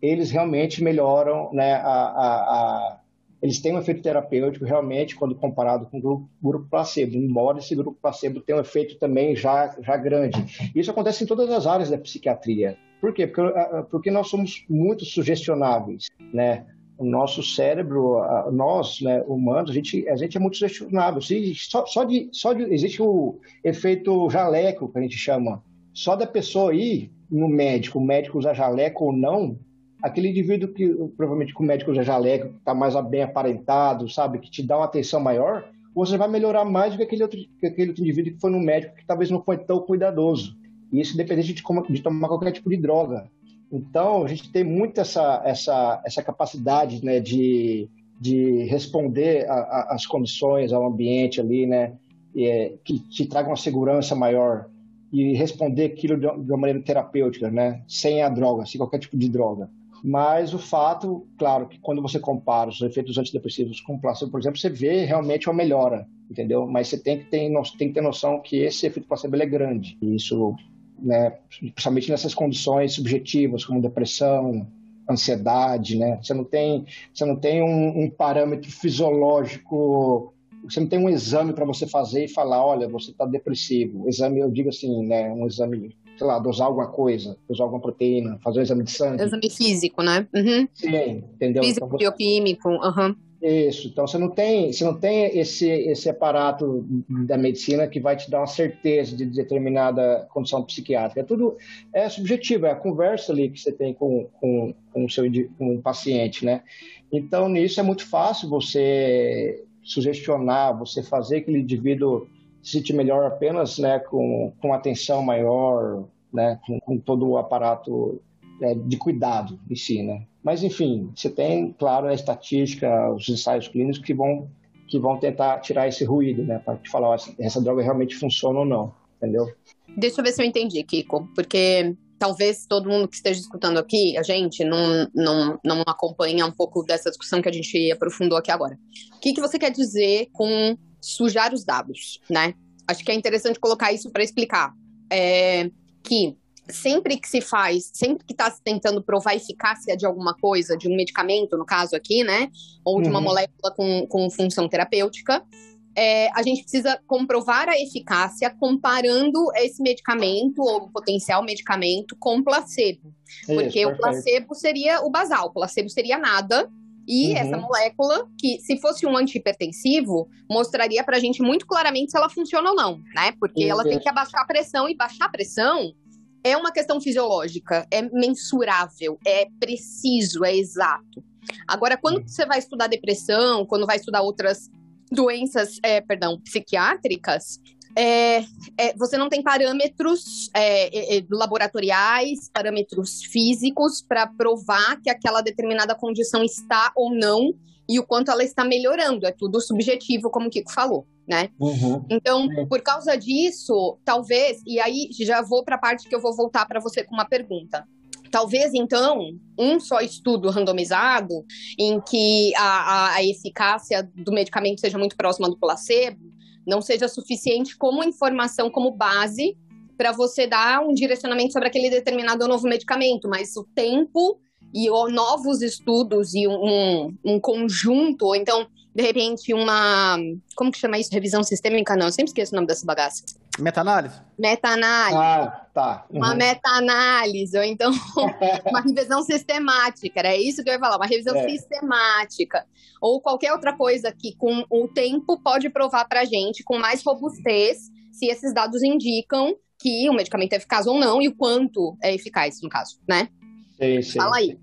eles realmente melhoram, né, a, a, a, eles têm um efeito terapêutico realmente quando comparado com o grupo, grupo placebo, embora esse grupo placebo tenha um efeito também já, já grande. Isso acontece em todas as áreas da psiquiatria. Por quê? Porque, porque nós somos muito sugestionáveis, né? O nosso cérebro, nós, né, humanos, a gente, a gente é muito sugestionável. Só, só, de, só de, existe o efeito jaleco, que a gente chama. Só da pessoa ir no médico, o médico usar jaleco ou não, aquele indivíduo que provavelmente com o médico já jaleco, está mais bem aparentado, sabe, que te dá uma atenção maior, você vai melhorar mais do que aquele outro, que aquele outro indivíduo que foi no médico que talvez não foi tão cuidadoso. E isso independente de, de tomar qualquer tipo de droga. Então, a gente tem muito essa, essa, essa capacidade né, de, de responder às condições, ao ambiente ali, né, é, que te traga uma segurança maior e responder aquilo de uma maneira terapêutica, né, sem a droga, sem qualquer tipo de droga. Mas o fato, claro, que quando você compara os efeitos antidepressivos com o placebo, por exemplo, você vê realmente uma melhora, entendeu? Mas você tem que ter, tem que ter noção que esse efeito placebo é grande. E isso, né, principalmente nessas condições subjetivas, como depressão, ansiedade, né? Você não tem, você não tem um, um parâmetro fisiológico você não tem um exame para você fazer e falar, olha, você está depressivo. Exame, eu digo assim, né, um exame sei lá, dosar alguma coisa, dosar alguma proteína, fazer um exame de sangue. Exame físico, né? Uhum. Sim, entendeu? Físico, então, bioquímico, aham. Uhum. Isso, então você não tem, você não tem esse, esse aparato da medicina que vai te dar uma certeza de determinada condição psiquiátrica. É tudo é subjetivo, é a conversa ali que você tem com, com, com o seu com o paciente, né? Então, nisso é muito fácil você sugestionar, você fazer aquele indivíduo se sentir melhor apenas né, com, com atenção maior, né, com, com todo o aparato é, de cuidado em si, né? Mas, enfim, você tem, claro, a estatística, os ensaios clínicos que vão, que vão tentar tirar esse ruído, né? Para te falar se essa droga realmente funciona ou não, entendeu? Deixa eu ver se eu entendi, Kiko, porque talvez todo mundo que esteja escutando aqui, a gente não, não, não acompanha um pouco dessa discussão que a gente aprofundou aqui agora. O que, que você quer dizer com sujar os dados, né? Acho que é interessante colocar isso para explicar é, que sempre que se faz, sempre que está se tentando provar a eficácia de alguma coisa, de um medicamento, no caso aqui, né? Ou de uma uhum. molécula com, com função terapêutica, é, a gente precisa comprovar a eficácia comparando esse medicamento ou potencial medicamento com placebo. Isso, porque perfeito. o placebo seria o basal, o placebo seria nada, e uhum. essa molécula, que se fosse um antihipertensivo, mostraria pra gente muito claramente se ela funciona ou não, né? Porque ela tem que abaixar a pressão, e baixar a pressão é uma questão fisiológica, é mensurável, é preciso, é exato. Agora, quando você vai estudar depressão, quando vai estudar outras doenças, é, perdão, psiquiátricas, é, é, você não tem parâmetros é, é, é laboratoriais, parâmetros físicos para provar que aquela determinada condição está ou não e o quanto ela está melhorando. É tudo subjetivo, como o Kiko falou, né? Uhum. Então, por causa disso, talvez, e aí já vou para a parte que eu vou voltar para você com uma pergunta. Talvez, então, um só estudo randomizado, em que a, a, a eficácia do medicamento seja muito próxima do placebo, não seja suficiente como informação, como base, para você dar um direcionamento sobre aquele determinado novo medicamento, mas o tempo e novos estudos e um, um conjunto, ou então, de repente, uma. Como que chama isso? Revisão sistêmica? Não, eu sempre esqueço o nome dessa bagaça. Meta-análise? Meta-análise. Ah, tá. Uhum. Uma meta-análise, ou então uma revisão sistemática, era isso que eu ia falar, uma revisão é. sistemática. Ou qualquer outra coisa que, com o tempo, pode provar pra gente, com mais robustez, se esses dados indicam que o medicamento é eficaz ou não e o quanto é eficaz, no caso, né? Sim, sim. Fala aí.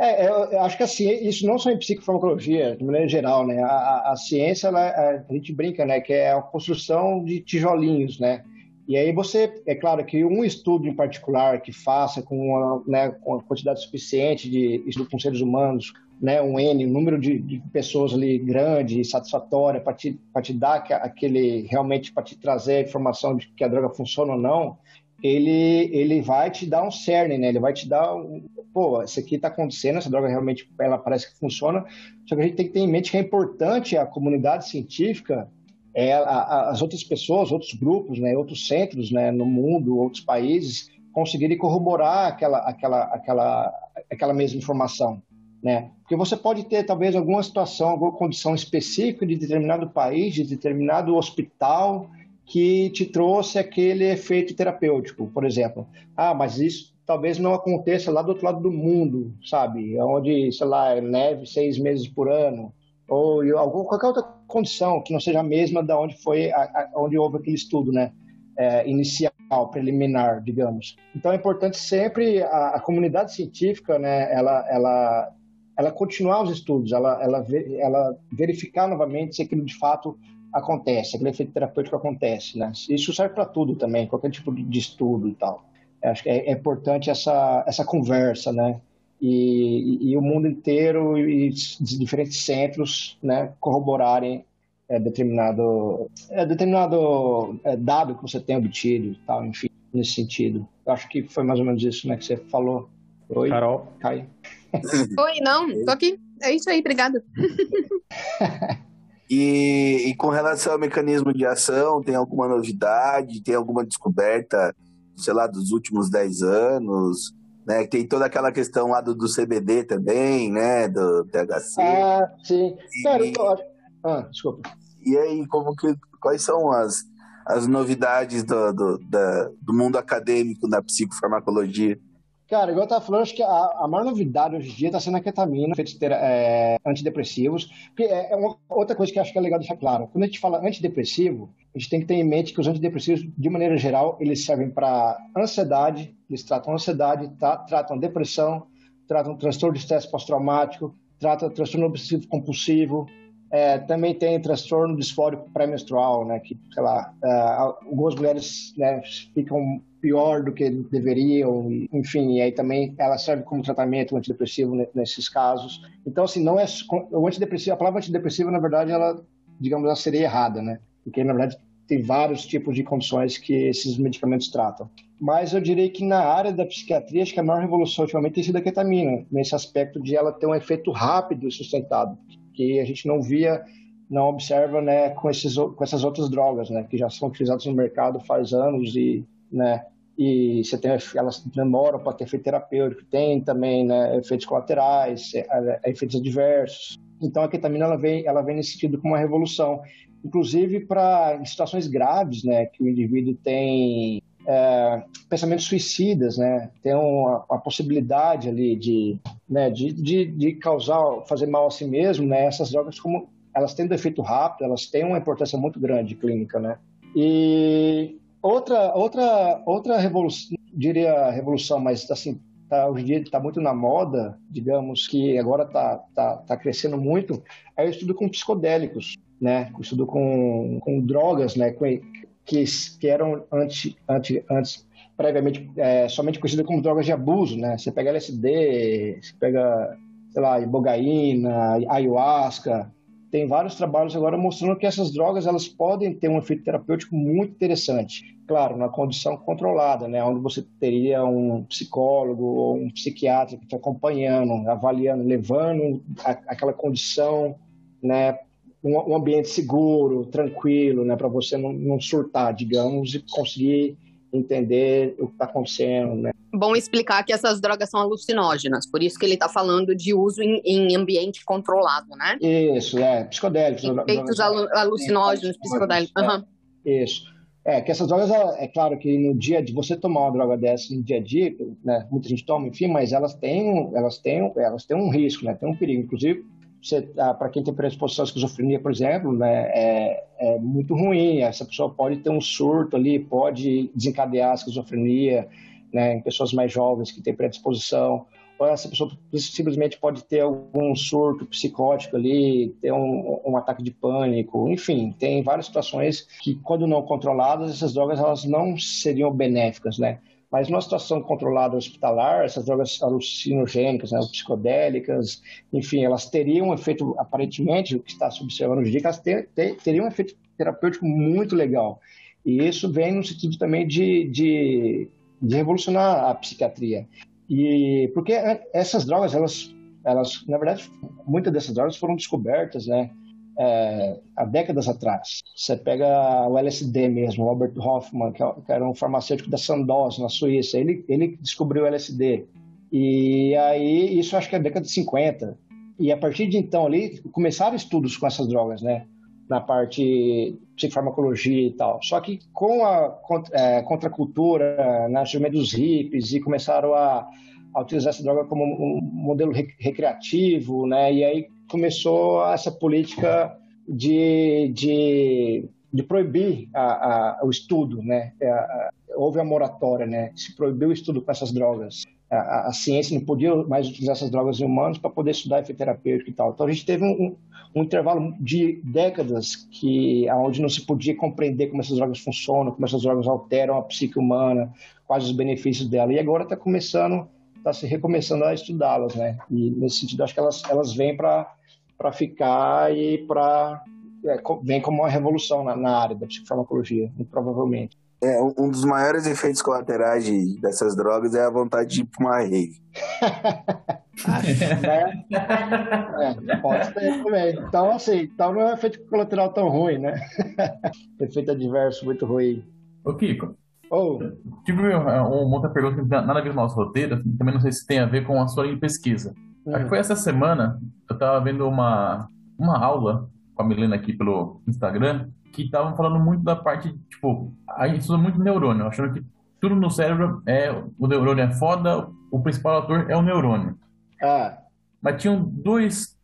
É, eu acho que assim, isso não só em psicofarmacologia, de maneira geral, né? A, a, a ciência, ela, a, a, gente brinca, né? Que é a construção de tijolinhos, né? E aí você, é claro que um estudo em particular que faça com uma, né, com uma quantidade suficiente de estudo com seres humanos, né, um N, um número de, de pessoas ali grande, satisfatória, para te, te dar aquele, realmente para te trazer a informação de que a droga funciona ou não, ele, ele vai te dar um cerne, né? Ele vai te dar um, pô, isso aqui está acontecendo, essa droga realmente, ela parece que funciona, só que a gente tem que ter em mente que é importante a comunidade científica, é, a, a, as outras pessoas, outros grupos, né, outros centros, né, no mundo, outros países, conseguirem corroborar aquela, aquela, aquela, aquela mesma informação, né? Porque você pode ter talvez alguma situação, alguma condição específica de determinado país, de determinado hospital, que te trouxe aquele efeito terapêutico, por exemplo. Ah, mas isso talvez não aconteça lá do outro lado do mundo, sabe? Onde, sei lá, é neve seis meses por ano, ou algum, qualquer outra condição que não seja a mesma da onde foi, a, a, onde houve aquele estudo, né? É, inicial, preliminar, digamos. Então é importante sempre a, a, comunidade científica, né? Ela, ela, ela continuar os estudos, ela, ela, ela verificar novamente se aquilo de fato acontece, aquele efeito terapêutico acontece, né? Isso serve para tudo também, qualquer tipo de estudo e tal. Acho que é, é, importante essa, essa conversa, né? E, e, e, o mundo inteiro e diferentes centros, né, corroborarem é, determinado, é, determinado é, dado que você tem obtido e tal, enfim, nesse sentido. Eu acho que foi mais ou menos isso, né, que você falou. Oi, Carol. Caio. Oi, não, tô aqui. É isso aí, obrigado. E, e, com relação ao mecanismo de ação, tem alguma novidade? Tem alguma descoberta, sei lá, dos últimos 10 anos? Né? Tem toda aquela questão lá do, do CBD também, né? Do THC. Ah, sim. E, Cara, eu Ah, desculpa. E aí, como que, quais são as, as novidades do, do, da, do mundo acadêmico da psicofarmacologia? Cara, igual eu tava falando, acho que a, a maior novidade hoje em dia está sendo a ketamina, feitos é, antidepressivos. Porque é, é uma, outra coisa que acho que é legal deixar claro. Quando a gente fala antidepressivo, a gente tem que ter em mente que os antidepressivos, de maneira geral, eles servem para ansiedade, eles tratam ansiedade, tá, tratam depressão, tratam transtorno de estresse pós-traumático, tratam transtorno obsessivo compulsivo, é, também tem transtorno disfórico pré-menstrual, né, que, sei lá, é, algumas mulheres né, ficam pior do que deveriam, enfim, e aí também ela serve como tratamento antidepressivo nesses casos. Então, assim, não é o antidepressivo, a palavra antidepressiva, na verdade, ela, digamos, ela seria errada, né? Porque, na verdade, tem vários tipos de condições que esses medicamentos tratam. Mas eu diria que na área da psiquiatria, acho que a maior revolução ultimamente tem sido a ketamina, nesse aspecto de ela ter um efeito rápido e sustentado, que a gente não via não observa né, com, esses, com essas outras drogas, né, que já são utilizadas no mercado faz anos e né? E você tem, elas demoram para ter efeito terapêutico, tem também né, efeitos colaterais, é, é, efeitos adversos. Então a ketamina ela vem, ela vem nesse sentido como uma revolução, inclusive para situações graves, né, que o indivíduo tem é, pensamentos suicidas, né, tem uma, uma possibilidade ali de, né, de, de, de, causar, fazer mal a si mesmo, né, essas drogas como elas têm um efeito rápido, elas têm uma importância muito grande clínica, né, e Outra, outra, outra revolução, diria revolução, mas assim, tá, hoje em dia está muito na moda, digamos que agora está tá, tá crescendo muito, é o estudo com psicodélicos, né? O estudo com, com drogas, né? Que, que eram antes, antes, antes previamente é, somente conhecidas como drogas de abuso, né? Você pega LSD, você pega, sei lá, ibogaína, ayahuasca, tem vários trabalhos agora mostrando que essas drogas elas podem ter um efeito terapêutico muito interessante. Claro, na condição controlada, né, onde você teria um psicólogo ou um psiquiatra que está acompanhando, avaliando, levando a, aquela condição, né, um, um, ambiente seguro, tranquilo, né, para você não, não surtar, digamos, e conseguir entender o que está acontecendo, né? Bom explicar que essas drogas são alucinógenas, por isso que ele está falando de uso em, em, ambiente controlado, né? Isso, é, psicodélicos. Efeitos alu alucinógenos, psicodélicos. Uhum. Isso. É, que essas drogas, é claro que no dia de você tomar uma droga dessa no dia a dia, né, muita gente toma, enfim, mas elas têm, elas têm, elas têm um risco, né, tem um perigo. Inclusive, para quem tem predisposição à esquizofrenia, por exemplo, né, é, é, muito ruim. Essa pessoa pode ter um surto ali, pode desencadear a esquizofrenia né, em pessoas mais jovens que têm predisposição. Ou essa pessoa simplesmente pode ter algum surto psicótico ali, ter um, um ataque de pânico. Enfim, tem várias situações que, quando não controladas, essas drogas elas não seriam benéficas, né? Mas numa situação controlada hospitalar, essas drogas alucinogênicas, né, psicodélicas, enfim, elas teriam um efeito, aparentemente, o que está se observando hoje em dia, elas ter, ter, teriam um efeito terapêutico muito legal. E isso vem no sentido também de, de, de revolucionar a psiquiatria. E porque essas drogas, elas, elas, na verdade, muitas dessas drogas foram descobertas, né? É, há décadas atrás. Você pega o LSD mesmo, o Albert Hoffman, é que era um farmacêutico da Sandoz, na Suíça, ele, ele descobriu o LSD. E aí, isso acho que é década de 50. E a partir de então ali, começaram estudos com essas drogas, né? Na parte psicofarmacologia e tal. Só que com a é, contracultura, nascimento dos hippies, e começaram a, a utilizar essa droga como um modelo recreativo, né? E aí começou essa política de, de, de proibir a, a, o estudo, né? É, a, houve a moratória, né? Se proibiu o estudo com essas drogas. A, ciência não podia mais utilizar essas drogas em humanos para poder estudar efeito terapêutico e tal. Então a gente teve um, um intervalo de décadas que onde não se podia compreender como essas drogas funcionam, como essas drogas alteram a psique humana, quais os benefícios dela. E agora está começando, está se recomeçando a estudá-las, né? E nesse sentido acho que elas elas vêm para para ficar e para é, vem como uma revolução na, na área da psicofarmacologia, muito provavelmente. É, um dos maiores efeitos colaterais de, dessas drogas é a vontade de ir para uma rave. é, pode ser também. Então, assim, então não é um efeito colateral tão ruim, né? efeito adverso muito ruim. Ô, Kiko. Oh. Tive uma outra pergunta que não tem nada a ver com o nosso roteiro, também não sei se tem a ver com a sua linha de pesquisa. Que foi essa semana, eu estava vendo uma, uma aula com a Milena aqui pelo Instagram, que estavam falando muito da parte, tipo, a gente estuda muito neurônio, achando que tudo no cérebro é, o neurônio é foda, o principal ator é o neurônio. Ah. Mas tinham dois,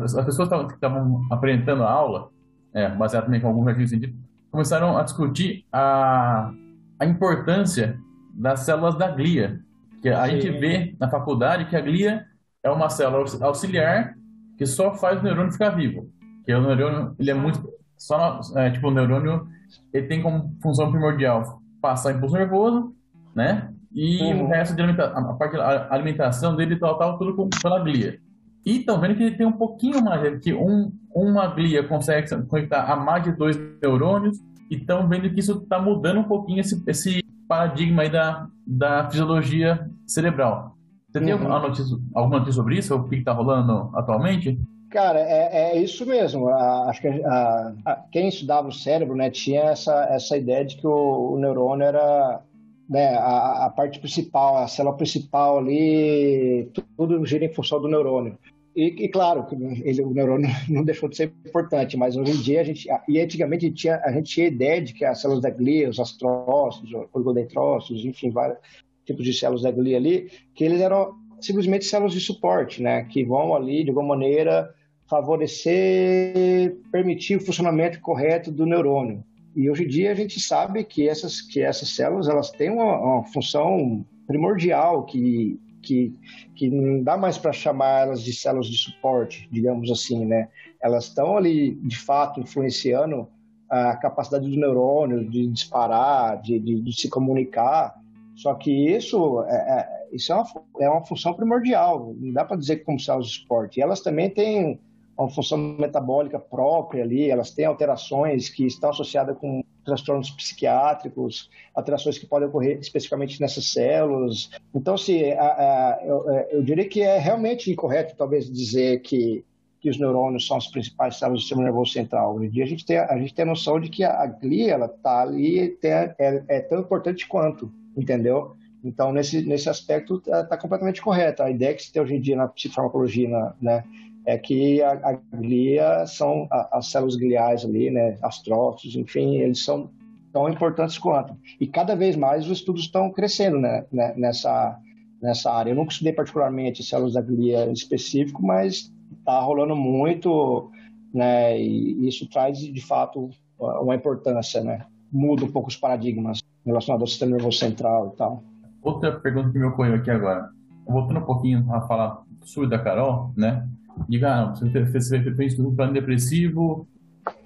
as, as pessoas que estavam apresentando a aula, é, baseado também com alguns artigos científicos, começaram a discutir a, a importância das células da glia. Que a Sim. gente vê na faculdade que a glia é uma célula auxiliar que só faz o neurônio ficar vivo. Que o neurônio, ele é muito... Só, é, tipo, o neurônio, ele tem como função primordial passar impulso nervoso, né? E uhum. o resto de alimentação, a parte da alimentação dele tal, tal, tudo com, pela glia. E estão vendo que ele tem um pouquinho mais, que um, uma glia consegue conectar a mais de dois neurônios, e estão vendo que isso está mudando um pouquinho esse, esse paradigma aí da, da fisiologia cerebral. Você tem uhum. alguma, notícia, alguma notícia sobre isso? O que está rolando atualmente? Cara, é, é isso mesmo. A, acho que a, a, quem estudava o cérebro né, tinha essa, essa ideia de que o, o neurônio era né, a, a, parte principal, a célula principal ali, tudo gira em função do neurônio. E, e claro, ele, o neurônio não deixou de ser importante, mas hoje em dia a gente, e antigamente a gente tinha, a gente tinha ideia de que as células da glia, os astrócitos, os oligodendrócitos, enfim, várias, tipos de células da glia ali, que eles eram simplesmente células de suporte, né, que vão ali, de alguma maneira, favorecer, permitir o funcionamento correto do neurônio. E hoje em dia a gente sabe que essas, que essas células elas têm uma, uma função primordial que, que, que não dá mais para chamar elas de células de suporte, digamos assim, né? Elas estão ali, de fato, influenciando a capacidade do neurônio de disparar, de, de, de se comunicar, só que isso é, é isso é uma, é uma função primordial, não dá para dizer que como células de suporte. E elas também têm uma função metabólica própria ali, elas têm alterações que estão associadas com transtornos psiquiátricos, alterações que podem ocorrer especificamente nessas células. Então, assim, a, a, eu, é, eu, diria que é realmente incorreto, talvez, dizer que, que os neurônios são as principais células do sistema nervoso central. Hoje em dia, a gente tem a, gente tem a noção de que a, glia está ali, tem, é, é tão importante quanto, entendeu? Então, nesse, nesse aspecto, está tá completamente correto. A ideia que se tem hoje em dia na psifarmacologia, né, é que a, a glia são a, as células gliais ali, né, astrófitos, enfim, eles são tão importantes quanto. E cada vez mais os estudos estão crescendo né, né, nessa, nessa área. Eu nunca estudei particularmente células da glia em específico, mas está rolando muito, né, e isso traz, de fato, uma importância, né? Muda um pouco os paradigmas relacionados ao sistema nervoso central e tal. Outra pergunta que me ocorreu aqui agora. Voltando um pouquinho a falar sobre da Carol, né? Diga, ah, você fez um plano depressivo,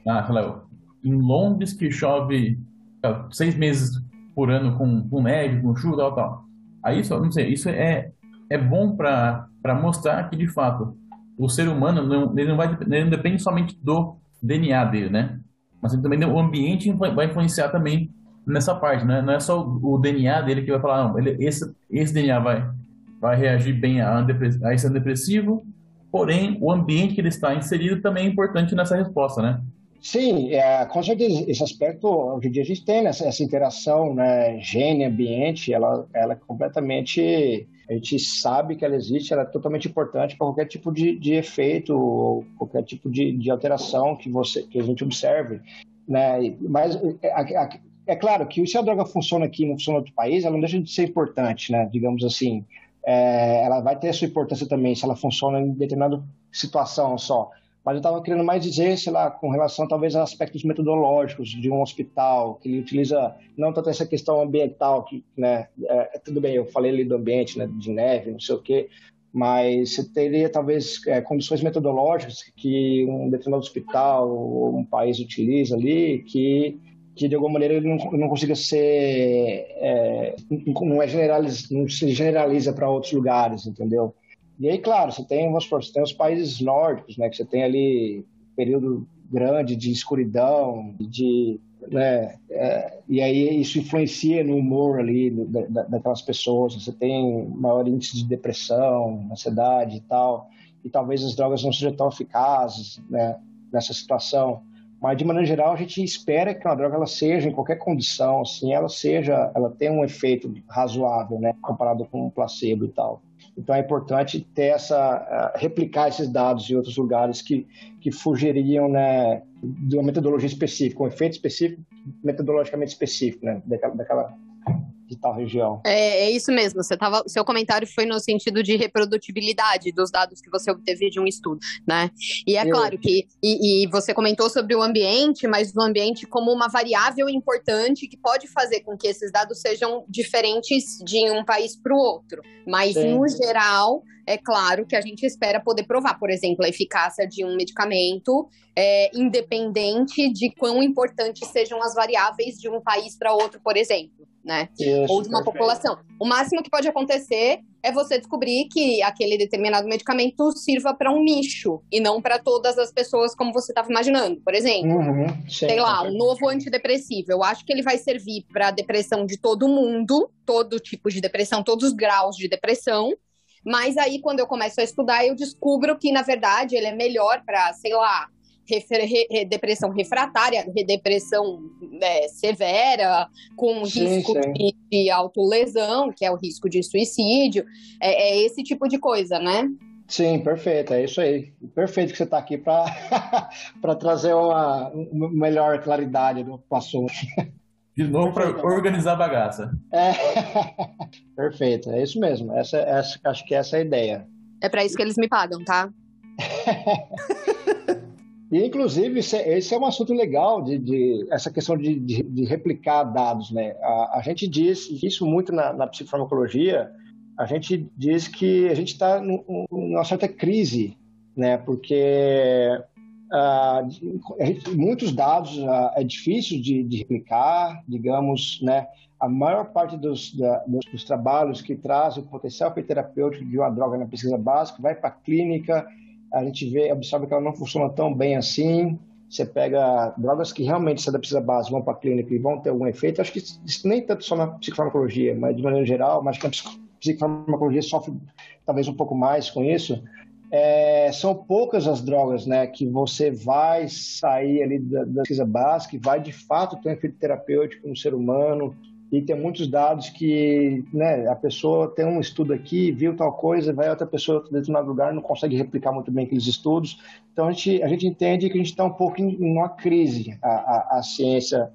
ah, lá, em Londres que chove seis meses por ano com, com neve, com chuva, tal, tal. Aí, isso, não sei, isso é, é bom para mostrar que, de fato, o ser humano não, ele não, vai, ele não depende somente do DNA dele, né? Mas também o ambiente vai influenciar também nessa parte, né? Não é só o DNA dele que vai falar, não, ele, esse, esse DNA vai, vai reagir bem a, a esse antidepressivo, porém o ambiente que ele está inserido também é importante nessa resposta, né? Sim, é, com certeza, esse aspecto, hoje em dia a gente tem essa, essa interação, né, gene-ambiente, ela, ela é completamente, a gente sabe que ela existe, ela é totalmente importante para qualquer tipo de, de efeito, qualquer tipo de, de alteração que, você, que a gente observe, né, mas é, a, a, é claro que se a droga funciona aqui e não funciona em outro país, ela não deixa de ser importante, né? Digamos assim. É, ela vai ter a sua importância também se ela funciona em determinada situação só. Mas eu estava querendo mais dizer, sei lá, com relação talvez a aspectos metodológicos de um hospital, que ele utiliza não tanto essa questão ambiental, que, né, é, tudo bem, eu falei ali do ambiente, né, de neve, não sei o quê, mas você teria talvez é, condições metodológicas que um determinado hospital ou um país utiliza ali, que que de alguma maneira ele não, não consiga ser é, não é generaliza, não se generaliza para outros lugares, entendeu? E aí, claro, você tem, supor, você tem os países nórdicos, né, que você tem ali período grande de escuridão, de né, é, e aí isso influencia no humor ali da, daquelas pessoas. Você tem maior índice de depressão, ansiedade e tal, e talvez as drogas não sejam tão eficazes né, nessa situação. Mas de maneira geral, a gente espera que uma droga ela seja em qualquer condição, assim, ela seja, ela tenha um efeito razoável, né, comparado com um placebo e tal. Então é importante ter essa replicar esses dados em outros lugares que que fugiriam, né, de uma metodologia específica, um efeito específico, metodologicamente específico, né, daquela, daquela de tal região. É, é isso mesmo. Você tava, seu comentário foi no sentido de reprodutibilidade dos dados que você obteve de um estudo, né? E é Eu... claro que e, e, você comentou sobre o ambiente, mas o ambiente como uma variável importante que pode fazer com que esses dados sejam diferentes de um país para o outro. Mas Sim. no geral é claro que a gente espera poder provar, por exemplo, a eficácia de um medicamento, é, independente de quão importantes sejam as variáveis de um país para outro, por exemplo né? Isso, Ou de uma perfeito. população. O máximo que pode acontecer é você descobrir que aquele determinado medicamento sirva para um nicho e não para todas as pessoas como você estava imaginando. Por exemplo, uhum, sim, sei lá, um novo antidepressivo. Eu acho que ele vai servir para depressão de todo mundo, todo tipo de depressão, todos os graus de depressão. Mas aí, quando eu começo a estudar, eu descubro que, na verdade, ele é melhor para, sei lá, depressão refratária, depressão é, severa, com sim, risco sim. De, de autolesão, que é o risco de suicídio. É, é esse tipo de coisa, né? Sim, perfeito, é isso aí. Perfeito que você está aqui para trazer uma, uma, melhor claridade do assunto. De novo para organizar a bagaça. É, perfeito, é isso mesmo. Essa, essa, acho que essa é a ideia. É para isso que eles me pagam, tá? E, inclusive, é, esse é um assunto legal, de, de essa questão de, de, de, replicar dados. Né? A, a, gente diz isso muito na, na psicofarmacologia, a gente diz que a gente está numa certa crise, né? porque uh, gente, muitos dados uh, é difícil de, de, replicar, digamos, né? A maior parte dos, da, dos, dos, trabalhos que trazem o potencial terapêutico de uma droga na pesquisa básica vai para a clínica, a gente vê, observa que ela não funciona tão bem assim. Você pega drogas que realmente da pesquisa básica, vão para a clínica e vão ter algum efeito. Acho que isso nem tanto só na psicofarmacologia, mas de maneira geral, mas que a psicofarmacologia sofre talvez um pouco mais com isso é, são poucas as drogas né, que você vai sair ali da, da pesquisa básica e vai de fato ter um efeito terapêutico no ser humano. E tem muitos dados que né, a pessoa tem um estudo aqui, viu tal coisa, vai outra pessoa de determinado lugar não consegue replicar muito bem aqueles estudos. Então a gente, a gente entende que a gente está um pouco em, em uma crise. A, a, a ciência,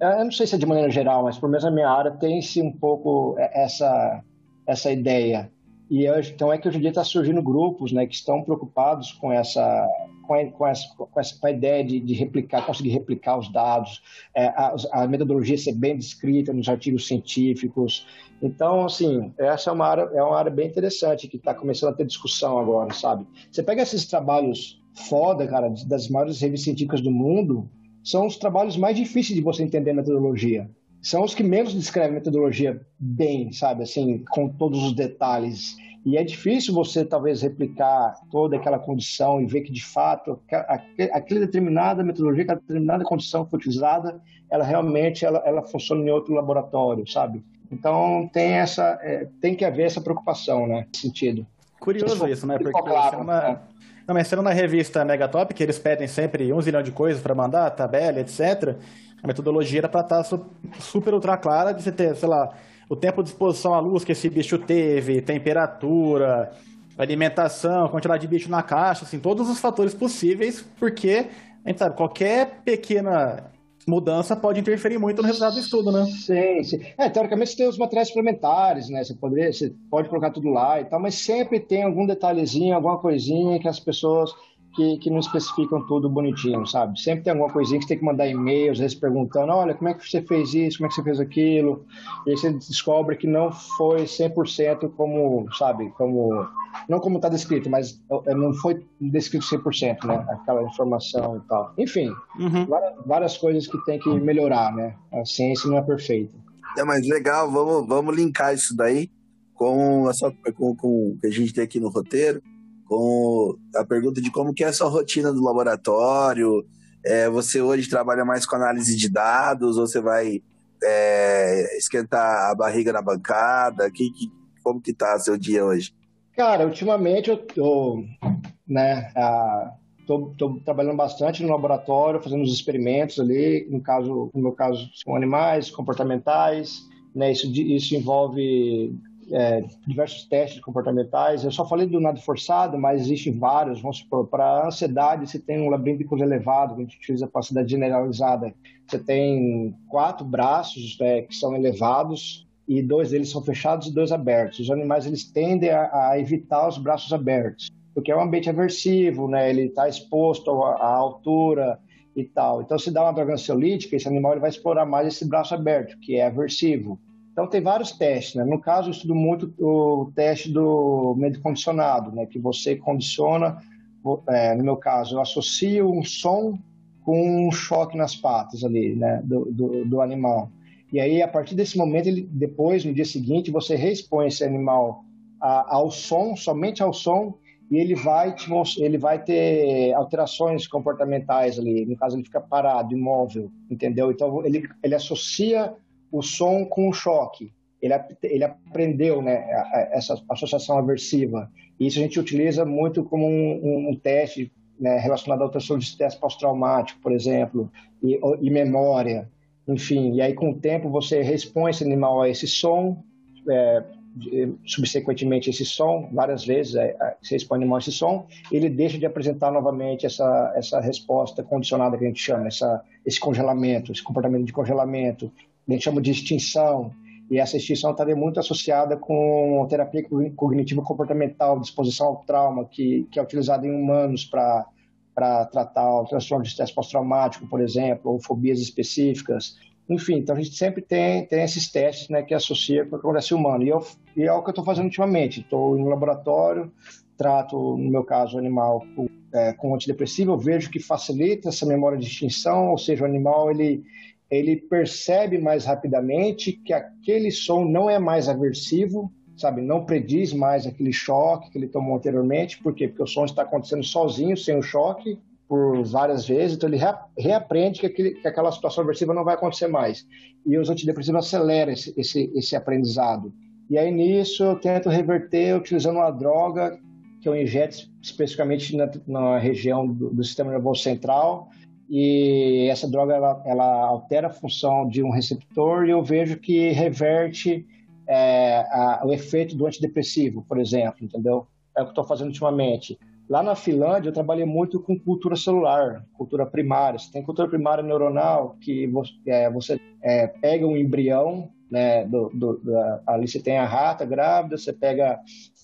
eu não sei se é de maneira geral, mas pelo menos na minha área tem-se um pouco essa, essa ideia e então é que hoje em dia está surgindo grupos né, que estão preocupados com essa, com, a, com essa, com essa com a ideia de, de, replicar, conseguir replicar os dados, é, a, a, metodologia ser bem descrita nos artigos científicos. Então, assim, essa é uma área, é uma área bem interessante que está começando a ter discussão agora, sabe? Você pega esses trabalhos foda, cara, das maiores revistas científicas do mundo, são os trabalhos mais difíceis de você entender a metodologia são os que menos descrevem metodologia bem, sabe, assim, com todos os detalhes. E é difícil você, talvez, replicar toda aquela condição e ver que, de fato, aquela determinada metodologia, aquela determinada condição que foi utilizada, ela realmente ela, ela funciona em outro laboratório, sabe? Então, tem, essa, é, tem que haver essa preocupação, né, nesse sentido. Curioso isso, né? Porque claro, na, né? não, mas sendo na revista Megatop, que eles pedem sempre um zilhão de coisas para mandar, tabela, etc., a metodologia era para estar tá super ultra clara de você ter, sei lá, o tempo de exposição à luz que esse bicho teve, temperatura, alimentação, quantidade de bicho na caixa, assim, todos os fatores possíveis, porque a gente sabe, qualquer pequena mudança pode interferir muito no resultado do estudo, né? Sim, sim. É, teoricamente você tem os materiais suplementares, né? Você, poderia, você pode colocar tudo lá e tal, mas sempre tem algum detalhezinho, alguma coisinha que as pessoas que, que não especificam tudo bonitinho, sabe? Sempre tem alguma coisinha que você tem que mandar e-mail, às vezes perguntando, olha, como é que você fez isso, como é que você fez aquilo? E aí você descobre que não foi 100% como, sabe, como... Não como está descrito, mas é, não foi descrito 100%, né? Aquela informação e tal. Enfim, uhum. várias, várias coisas que tem que melhorar, né? A ciência não é perfeita. É, mas legal, vamos, vamos linkar isso daí com, a sua, com, com o que a gente tem aqui no roteiro com a pergunta de como que é a sua rotina do laboratório. É, você hoje trabalha mais com análise de dados, ou você vai é, esquentar a barriga na bancada? Que, que, como que tá seu dia hoje? Cara, ultimamente eu tô, né, tô, tô, trabalhando bastante no laboratório, fazendo os experimentos ali, no caso, no meu caso, são animais, comportamentais, né, isso, isso envolve é, diversos testes comportamentais. Eu só falei do nado forçado, mas existem vários. Vamos supor, para ansiedade, você tem um labirinto elevado, que a gente utiliza para ansiedade generalizada. Você tem quatro braços é, que são elevados e dois deles são fechados e dois abertos. Os animais eles tendem a, a evitar os braços abertos, porque é um ambiente aversivo, né? ele está exposto à altura e tal. Então, se dá uma droga ansiolítica, esse animal ele vai explorar mais esse braço aberto, que é aversivo. Então, tem vários testes. Né? No caso, eu estudo muito o teste do medo condicionado, né? que você condiciona, é, no meu caso, eu associo um som com um choque nas patas ali, né? do, do, do animal. E aí, a partir desse momento, ele, depois, no dia seguinte, você reexpõe esse animal a, ao som, somente ao som, e ele vai, te, ele vai ter alterações comportamentais ali. No caso, ele fica parado, imóvel, entendeu? Então, ele, ele associa o som com o choque. Ele, ele aprendeu né, essa associação aversiva. Isso a gente utiliza muito como um, um teste né, relacionado ao transtorno de estresse pós-traumático, por exemplo, e, e, memória. Enfim, e aí com o tempo você responde esse animal a esse som, é, subsequentemente esse som, várias vezes é, é, você expõe o animal a esse som, ele deixa de apresentar novamente essa, essa resposta condicionada que a gente chama, essa, esse congelamento, esse comportamento de congelamento, a gente chama de extinção, e essa extinção está muito associada com terapia cognitivo comportamental, disposição ao trauma, que, que é utilizada em humanos para tratar o transtorno de estresse pós-traumático, por exemplo, ou fobias específicas. Enfim, então a gente sempre tem, tem esses testes né, que associa com o que acontece humano. E, eu, e é o que eu estou fazendo ultimamente. Estou no laboratório, trato, no meu caso, o animal com, é, com antidepressivo, eu vejo que facilita essa memória de extinção, ou seja, o animal ele, ele percebe mais rapidamente que aquele som não é mais aversivo, sabe? Não prediz mais aquele choque que ele tomou anteriormente. Por quê? Porque o som está acontecendo sozinho, sem o choque, por várias vezes, então ele reaprende que, aquele, que aquela situação aversiva não vai acontecer mais. E os antidepressivos aceleram esse, esse, esse aprendizado. E aí nisso eu tento reverter utilizando uma droga que eu injeto especificamente na, na região do, do, sistema nervoso central. E essa droga ela, ela, altera a função de um receptor e eu vejo que reverte é, a, o efeito do antidepressivo, por exemplo, entendeu? É o que estou fazendo ultimamente. Lá na Finlândia, eu trabalhei muito com cultura celular, cultura primária. Você tem cultura primária neuronal, que você, é, você é, pega um embrião, né, do, do, da, ali você tem a rata grávida, você pega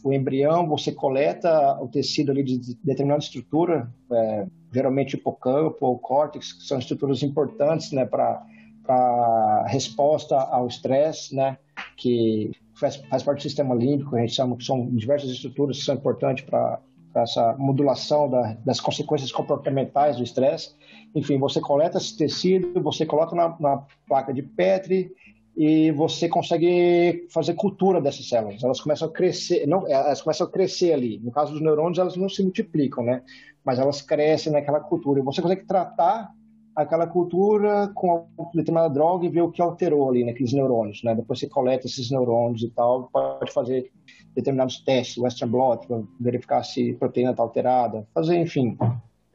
o embrião, você coleta o tecido ali de, de determinada estrutura, é, geralmente hipocampo ou córtex, que são estruturas importantes né, para a resposta ao estresse, né, que faz, faz parte do sistema límbico, a gente chama que são diversas estruturas que são importantes para essa modulação da, das consequências comportamentais do estresse. Enfim, você coleta esse tecido, você coloca na, na, placa de Petri e você consegue fazer cultura dessas células. Elas começam a crescer, não, elas começam a crescer ali. No caso dos neurônios, elas não se multiplicam, né? Mas elas crescem naquela cultura. E você consegue tratar aquela cultura com determinada droga e ver o que alterou ali naqueles neurônios, né? Depois você coleta esses neurônios e tal, pode fazer determinados testes, Western blot, para verificar se a proteína está alterada, fazer, enfim,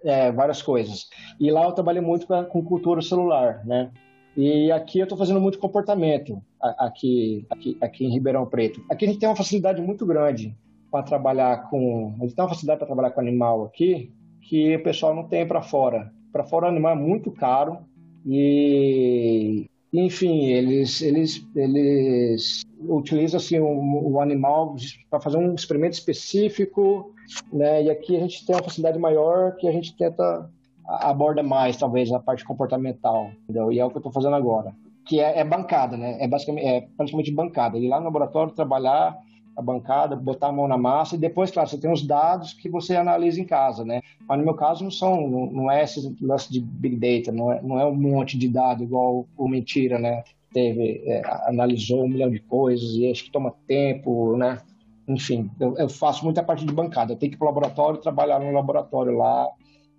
é, várias coisas. E lá eu trabalhei muito pra, com cultura celular, né? E aqui eu estou fazendo muito comportamento, aqui, aqui, aqui em Ribeirão Preto. Aqui a gente tem uma facilidade muito grande para trabalhar com... A gente tem uma facilidade para trabalhar com animal aqui que o pessoal não tem para fora para fora animal é muito caro e enfim eles eles eles utilizam assim o, o animal para fazer um experimento específico né e aqui a gente tem uma facilidade maior que a gente tenta aborda mais talvez a parte comportamental entendeu? e é o que eu estou fazendo agora que é, é, bancada né é basicamente é praticamente bancada ir lá no laboratório trabalhar a bancada, botar a mão na massa e depois, claro, você tem os dados que você analisa em casa, né? Mas no meu caso não são, não, é esse lance de big data, não é, não é um monte de dado igual o mentira, né? Teve, é, analisou um milhão de coisas e acho que toma tempo, né? Enfim, eu, eu faço muita parte de bancada. Eu tenho que ir para o laboratório, trabalhar no laboratório lá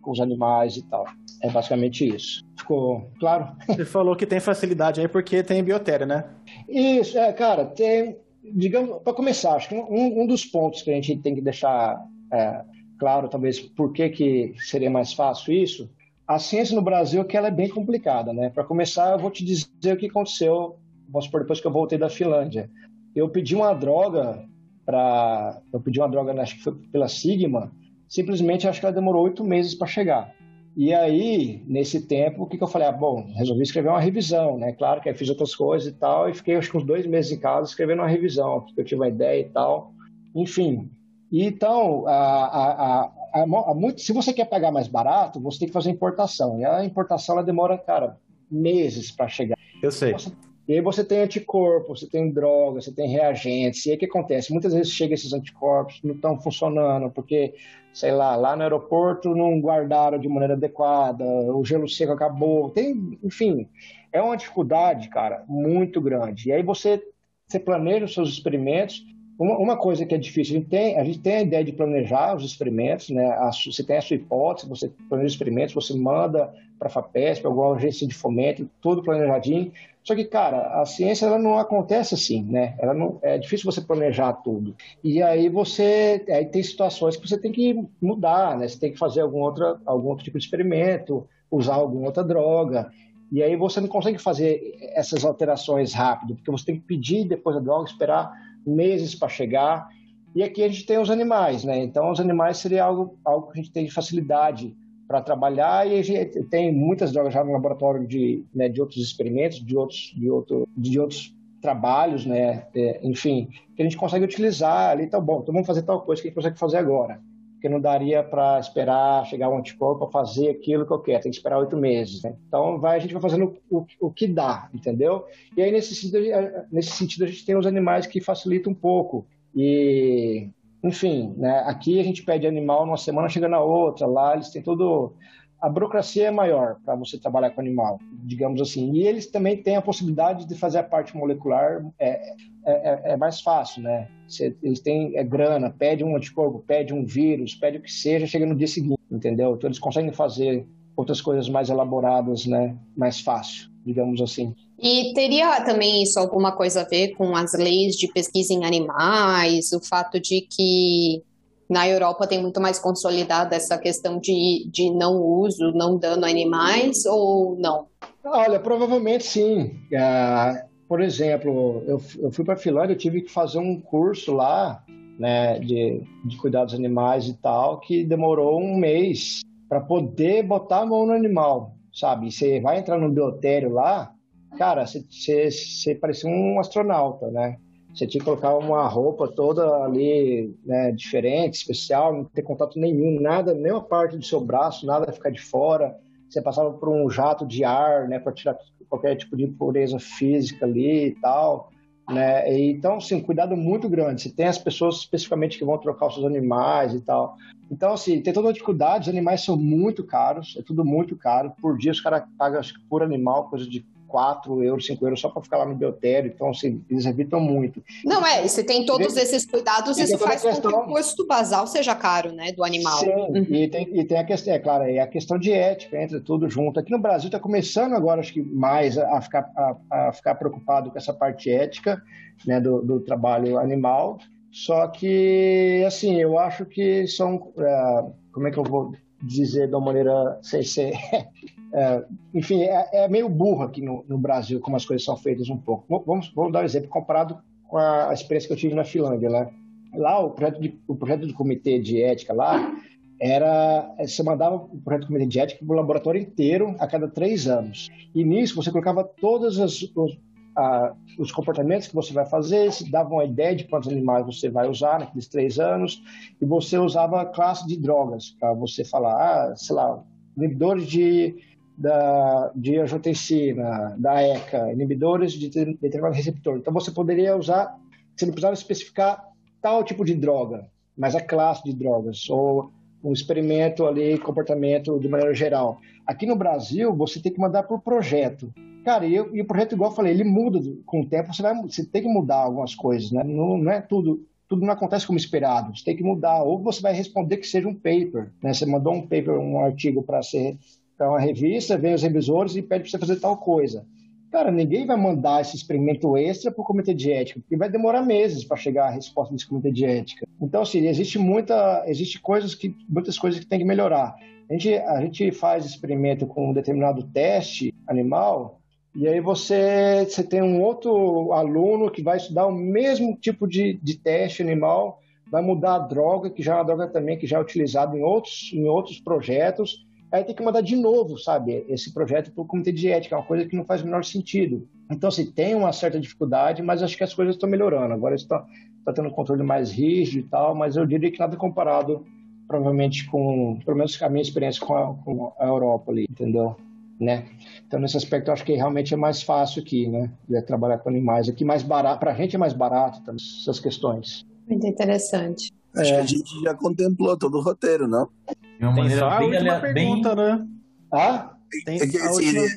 com os animais e tal. É basicamente isso. Ficou claro? Você falou que tem facilidade aí porque tem biotéria, né? Isso, é, cara, tem digamos, para começar, acho que um, um, dos pontos que a gente tem que deixar é, claro, talvez, por que, que seria mais fácil isso, a ciência no Brasil que ela é bem complicada, né? Para começar, eu vou te dizer o que aconteceu, vamos supor, depois que eu voltei da Finlândia. Eu pedi uma droga para, eu pedi uma droga, acho que foi pela Sigma, simplesmente acho que ela demorou oito meses para chegar. E aí, nesse tempo, o que, que eu falei? Ah, bom, resolvi escrever uma revisão, né? Claro que aí fiz outras coisas e tal, e fiquei acho que uns dois meses em casa escrevendo uma revisão, porque eu tive uma ideia e tal. Enfim. E, então, a, a, a, muito, se você quer pagar mais barato, você tem que fazer importação. E a importação, ela demora, cara, meses para chegar. Eu sei. E aí você tem anticorpo, você tem droga, você tem reagentes. E aí o que acontece? Muitas vezes chega esses anticorpos, não estão funcionando, porque, sei lá, lá no aeroporto não guardaram de maneira adequada, o gelo seco acabou. Tem, enfim, é uma dificuldade, cara, muito grande. E aí você, você planeja os seus experimentos. Uma, uma coisa que é difícil, a gente, tem, a gente tem a ideia de planejar os experimentos, né? A, você tem a sua hipótese, você planeja os experimentos, você manda para a FAPESP, alguma agência de fomento, tudo planejadinho. Só que, cara, a ciência ela não acontece assim, né? Ela não, é difícil você planejar tudo. E aí você aí tem situações que você tem que mudar, né? Você tem que fazer algum, outra, algum outro tipo de experimento, usar alguma outra droga. E aí você não consegue fazer essas alterações rápido, porque você tem que pedir depois da droga, esperar meses para chegar. E aqui a gente tem os animais, né? Então os animais seria algo, algo que a gente tem de facilidade para trabalhar e a gente tem muitas drogas já no laboratório de, né, de outros experimentos, de outros, de outro, de outros trabalhos, né, é, enfim, que a gente consegue utilizar ali, tá bom, então vamos fazer tal coisa que a gente consegue fazer agora. Porque não daria para esperar chegar um anticorpo para fazer aquilo que eu quero, tem que esperar oito meses. Né? Então vai, a gente vai fazendo o, o, que dá, entendeu? E aí nesse sentido, nesse sentido a gente tem os animais que facilitam um pouco. E, enfim, né, aqui a gente pede animal numa semana, chega na outra, lá eles têm todo a burocracia é maior para você trabalhar com animal, digamos assim. E eles também têm a possibilidade de fazer a parte molecular, é, é, é, é mais fácil, né? Você, eles têm é, grana, pede um anticorpo, pede um vírus, pede o que seja, chega no dia seguinte, entendeu? Então eles conseguem fazer outras coisas mais elaboradas, né? Mais fácil, digamos assim. E teria também isso alguma coisa a ver com as leis de pesquisa em animais, o fato de que na Europa tem muito mais consolidada essa questão de, de não uso, não dano a animais, ou não? Olha, provavelmente sim. Uh, por exemplo, eu, eu fui para a Finlândia, eu tive que fazer um curso lá né, de, de cuidados animais e tal, que demorou um mês para poder botar a mão no animal, sabe? Você vai entrar no biotério lá, cara, você parecia um astronauta, né? Você tinha que colocar uma roupa toda ali, né, diferente, especial, não ter contato nenhum, nada, nenhuma parte do seu braço, nada ficar de fora. Você passava por um jato de ar, né, para tirar qualquer tipo de impureza física ali e tal. Né? Então, sim, cuidado muito grande. Você tem as pessoas especificamente que vão trocar os seus animais e tal. Então, assim, tem toda uma dificuldade. Os animais são muito caros, é tudo muito caro. Por dia, os caras pagam, por animal, coisa de 4 euros, 5 euros só para ficar lá no biotério, então assim, eles evitam muito. Não é, e se tem todos e, esses cuidados, isso faz questão... com que o custo basal seja caro, né, do animal. Sim, uhum. e, tem, e tem a questão, é claro, é a questão de ética, entra tudo junto. Aqui no Brasil está começando agora, acho que mais a ficar, a, a, ficar preocupado com essa parte ética, né, do, do trabalho animal, só que, assim, eu acho que são, uh, como é que eu vou dizer de uma maneira sem ser É, enfim, é, é, meio burro aqui no, no, Brasil como as coisas são feitas um pouco. Vamos, vamos dar um exemplo comparado com a, experiência que eu tive na Finlândia. Né? Lá, o projeto, de, o projeto do comitê de ética lá era você mandava o projeto do comitê de ética para o laboratório inteiro a cada três anos. E nisso você colocava todos os, a, os comportamentos que você vai fazer, se dava uma ideia de quantos animais você vai usar naqueles três anos, e você usava classe de drogas para você falar, ah, sei lá, inibidores de da, de angiotensina, da ECA, inibidores de determinado receptor. Então você poderia usar, você não precisava especificar tal tipo de droga, mas a classe de drogas, ou um experimento ali, comportamento de maneira geral. Aqui no Brasil, você tem que mandar por projeto. Cara, e, e o projeto, igual eu falei, ele muda com o tempo, você, vai, você tem que mudar algumas coisas, né? Não, não é tudo tudo não acontece como esperado. Você tem que mudar. Ou você vai responder que seja um paper. Né? Você mandou um paper, um artigo para ser para uma revista, vem os revisores e pede para você fazer tal coisa. Cara, ninguém vai mandar esse experimento extra para o comitê de ética, porque vai demorar meses para chegar a resposta desse comitê de ética. Então, assim, existe muita, existe coisas que, muitas coisas que tem que melhorar. A gente, a gente faz experimento com um determinado teste animal, e aí você, você tem um outro aluno que vai estudar o mesmo tipo de, de teste animal, vai mudar a droga, que já é uma droga também que já é utilizada em outros, em outros projetos, aí tem que mandar de novo, sabe, esse projeto para o comitê de ética, é uma coisa que não faz o menor sentido. Então, assim, tem uma certa dificuldade, mas acho que as coisas estão melhorando. Agora está tá tendo um controle mais rígido e tal, mas eu diria que nada comparado, provavelmente, com, pelo menos a minha experiência com a, com a Europa ali, entendeu? Né? Então, nesse aspecto, eu acho que realmente é mais fácil aqui, né? De trabalhar com animais. Aqui, mais barato, para a gente é mais barato também, essas questões. Muito interessante. Acho é. que a gente já contemplou todo o roteiro, não? De uma Tem só a bem, última pergunta, bem... né? Ah? Tem é que, última... ele,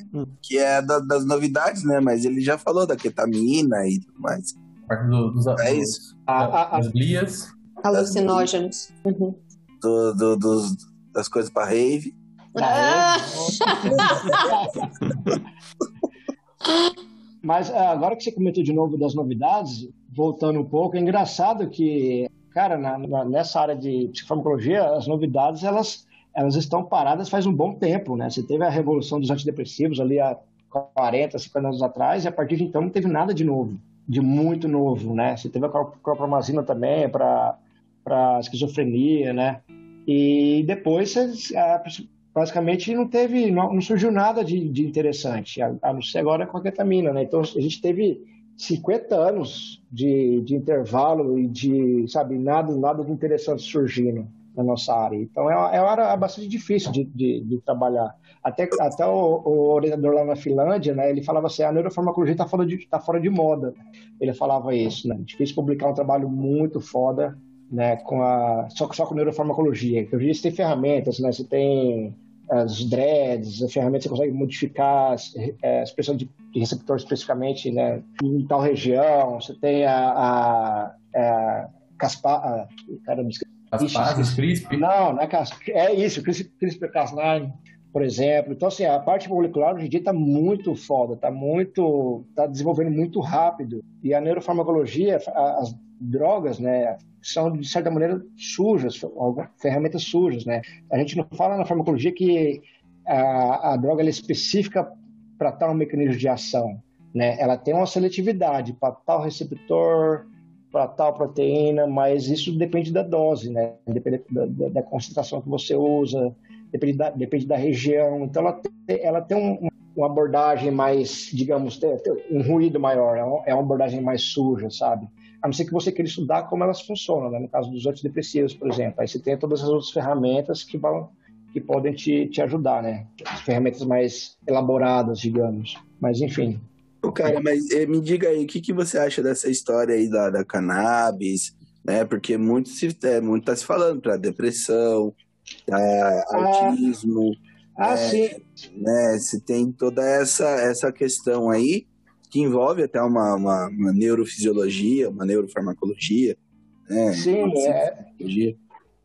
que é da, das novidades, né? Mas ele já falou da ketamina e tudo mais. Parte do, dos, é isso. A, das glias. Alucinógenos. Uhum. Do, do, dos, das coisas para rave. Ah! Mas ah, agora que você comentou de novo das novidades, voltando um pouco, é engraçado que cara, na, na, nessa área de psicofarmacologia, as novidades, elas, elas estão paradas faz um bom tempo, né? Você teve a revolução dos antidepressivos ali há 40, 50 anos atrás, e a partir de então não teve nada de novo, de muito novo, né? Você teve a clorpromazina também para esquizofrenia, né? E depois, basicamente, não teve, não surgiu nada de, de interessante, a, a não ser agora com a ketamina, né? Então, a gente teve 50 anos de, de intervalo e de, sabe, nada, nada de interessante surgindo. na nossa área. Então é uma, é uma área bastante difícil de, de, de trabalhar. Até, até o, o, orientador lá na Finlândia, né, ele falava assim, a neurofarmacologia está fora, de, tá fora de moda. Ele falava isso, né? Difícil publicar um trabalho muito foda, né, com a, só, só com neurofarmacologia. Porque hoje você tem ferramentas, né, você tem as dreads, as ferramentas que você consegue modificar a expressão de, de, receptor especificamente né, em tal região. Você tem a, a, a Caspa, a, caramba, Caspases, CRISP? Não, não é CRISP. É isso, CRISPR-Cas9, por exemplo. Então, assim, a parte molecular hoje em dia está muito foda, está muito, está desenvolvendo muito rápido. E a neurofarmacologia, as drogas, né, são de certa maneira sujas, ferramentas sujas, né? A gente não fala na farmacologia que a, a droga é específica para tal mecanismo de ação, né? Ela tem uma seletividade para tal receptor, para tal proteína, mas isso depende da dose, né? Depende da, da, da concentração que você usa, depende da, depende da região. Então, ela tem, ela tem um, uma abordagem mais, digamos, um ruído maior, é, é uma abordagem mais suja, sabe? a não ser que você queira estudar como elas funcionam, né? no caso dos antidepressivos, por exemplo. Aí você tem todas as outras ferramentas que, vão, que podem te, te ajudar, né? As ferramentas mais elaboradas, digamos. Mas, enfim. Ô, cara, mas eh, me diga aí, o que, que você acha dessa história aí da, da cannabis, né? Porque muito se, é, muito tá se falando para depressão, ah, autismo. Ah, né? sim. Né? Se tem toda essa, essa questão aí, que envolve até uma, uma, uma neurofisiologia, uma neurofarmacologia. Né? Sim, é...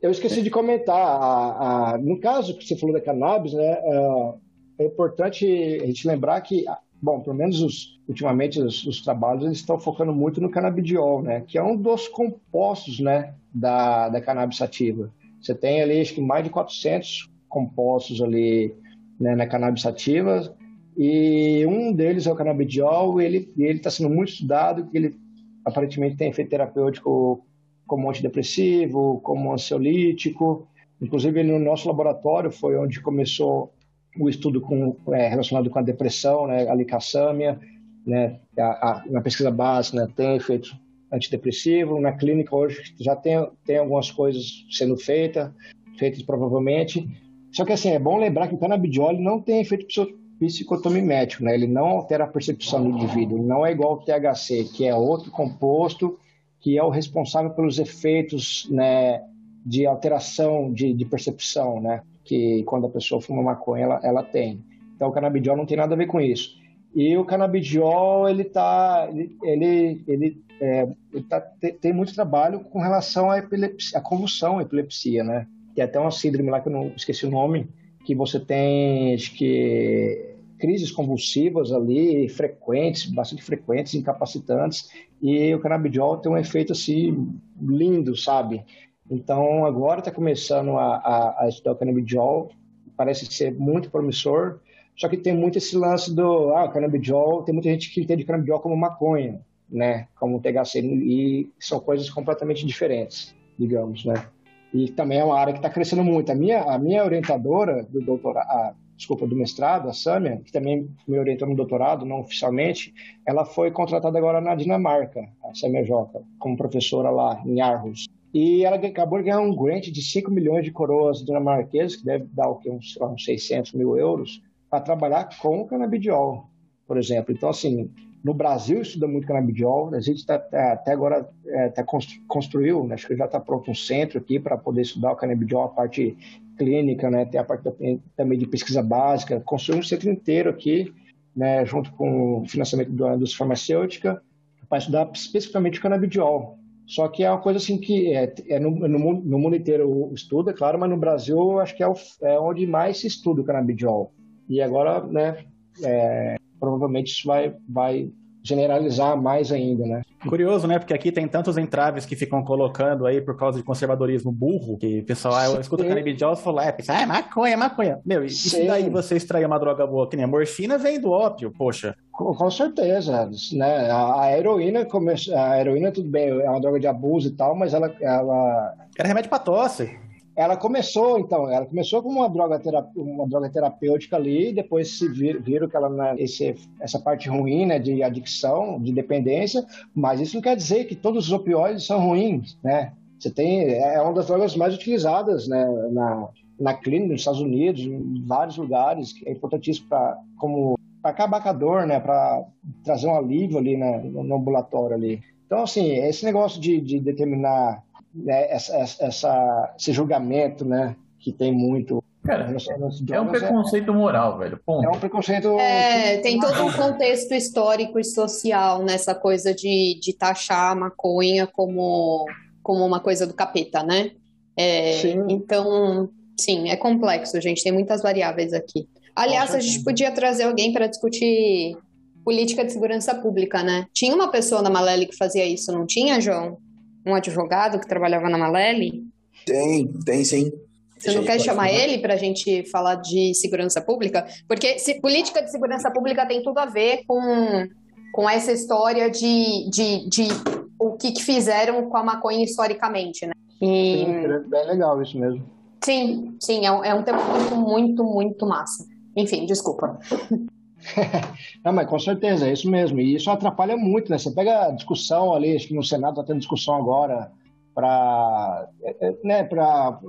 eu esqueci de comentar. A, a, no caso que você falou da cannabis, né, é, é importante a gente lembrar que, bom, pelo menos os, ultimamente os, os, trabalhos estão focando muito no canabidiol, né, que é um dos compostos né, da, da cannabis sativa. Você tem ali, acho que mais de 400 compostos ali né, na cannabis sativa, e um deles é o canabidiol, e ele está sendo muito estudado, que ele aparentemente tem efeito terapêutico como antidepressivo, como ansiolítico. Inclusive, no nosso laboratório foi onde começou o estudo com, é, relacionado com a depressão, né, a licassâmia, né, a, a, na pesquisa básica, né, tem efeito antidepressivo. Na clínica hoje já tem, tem algumas coisas sendo feitas, feitas provavelmente. Só que assim, é bom lembrar que o canabidiol não tem efeito psicotomimético, né? Ele não altera a percepção do indivíduo, não é igual ao THC, que é outro composto que é o responsável pelos efeitos, né, de alteração de, de percepção, né? Que quando a pessoa fuma maconha, ela, ela tem. Então, o canabidiol não tem nada a ver com isso. E o canabidiol, ele tá, ele, ele, é, ele tá, tem, tem muito trabalho com relação à epilepsia, à convulsão, à epilepsia, né? Tem até uma síndrome lá que eu não esqueci o nome, que você tem, acho que, crises convulsivas ali, frequentes, bastante frequentes, incapacitantes, e o canabidiol tem um efeito, assim, lindo, sabe? Então, agora está começando a, a, a, estudar o canabidiol, parece ser muito promissor, só que tem muito esse lance do, ah, o canabidiol, tem muita gente que entende canabidiol como maconha, né, como THC, e são coisas completamente diferentes, digamos, né? e também é uma área que está crescendo muito. A minha, a minha orientadora do doutorado, desculpa, do mestrado, a Samia, que também me orientou no doutorado, não oficialmente, ela foi contratada agora na Dinamarca, a Samia Joca, como professora lá em Aarhus. E ela acabou de ganhar um grant de 5 milhões de coroas dinamarquesas, que deve dar o que, uns, uns 600 mil euros, para trabalhar com canabidiol, por exemplo. Então, assim, no Brasil estuda muito canabidiol, a gente tá, tá até agora é, tá construiu, né, acho que já está pronto um centro aqui para poder estudar o canabidiol, a parte clínica, né, tem a parte também de pesquisa básica, construiu um centro inteiro aqui, né, junto com o financiamento da indústria farmacêutica, para estudar especificamente o canabidiol. Só que é uma coisa assim que é, é no, no, no, mundo inteiro estuda, claro, mas no Brasil acho que é, o, é onde mais se estuda o canabidiol. E agora, né, é, provavelmente isso vai, vai generalizar mais ainda, né? Curioso, né? Porque aqui tem tantos entraves que ficam colocando aí por causa de conservadorismo burro, que o pessoal, ah, eu escuto canabidiol e falo, é, pensa, ah, é maconha, é maconha. Meu, e se daí você extrair uma droga boa, que nem a morfina vem do ópio, poxa. Com, com certeza, né? A, a heroína, come... a heroína, tudo bem, é uma droga de abuso e tal, mas ela... ela... Era remédio pra tosse ela começou, então, ela começou como uma droga, uma droga terapêutica ali, depois se vir, viram que ela né, esse, essa parte ruim, né, de adicção, de dependência, mas isso não quer dizer que todos os opioides são ruins, né? Você tem é uma das drogas mais utilizadas, né, na, na clínica nos Estados Unidos, em vários lugares, que é importantíssimo para como para acabar com a dor, né, para trazer um alívio ali né, no ambulatório ali. Então, assim, esse negócio de, de determinar né, essa, essa, esse julgamento, né, que tem muito Cara, é um preconceito moral, velho. Ponto. É um preconceito. É, tem todo um contexto histórico e social nessa coisa de, de taxar a maconha como, como uma coisa do capeta, né? É, sim. Então, sim, é complexo, gente. Tem muitas variáveis aqui. Aliás, a gente podia trazer alguém para discutir política de segurança pública, né? Tinha uma pessoa na Malele que fazia isso, não tinha, João? Um advogado que trabalhava na Malele? Tem, tem sim. Você não quer chamar ele para a gente falar de segurança pública? Porque se, política de segurança pública tem tudo a ver com, com essa história de, de, de o que, que fizeram com a maconha historicamente, né? E... Sim, é bem legal isso mesmo. Sim, sim, é um, é um tema muito, muito, muito massa. Enfim, desculpa. Não, mas com certeza, é isso mesmo. E isso atrapalha muito, né? Você pega a discussão ali, acho que no Senado está tendo discussão agora para é, é, né, para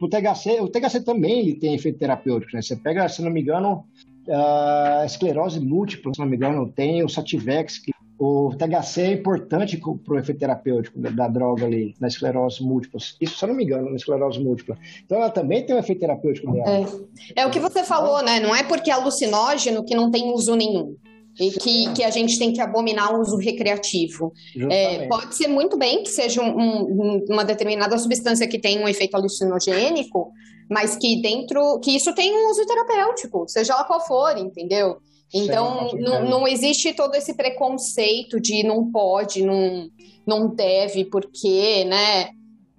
o THC, o THC também ele tem efeito terapêutico, né? Você pega, se não me engano, a esclerose múltipla, se não me engano, tem o Sativex, que o THC é importante para o efeito terapêutico da, droga ali, na esclerose múltipla. Isso, se eu não me engano, na esclerose múltipla. Então, ela também tem um efeito terapêutico dela. É. é o que você falou, né? Não é porque é alucinógeno que não tem uso nenhum e que, que a gente tem que abominar o uso recreativo. É, pode ser muito bem que seja um, um, uma determinada substância que tem um efeito alucinogênico, mas que dentro que isso tem um uso terapêutico, seja ela qual for, entendeu? Então Sim, não, não existe todo esse preconceito de não pode, não, não deve, porque, né?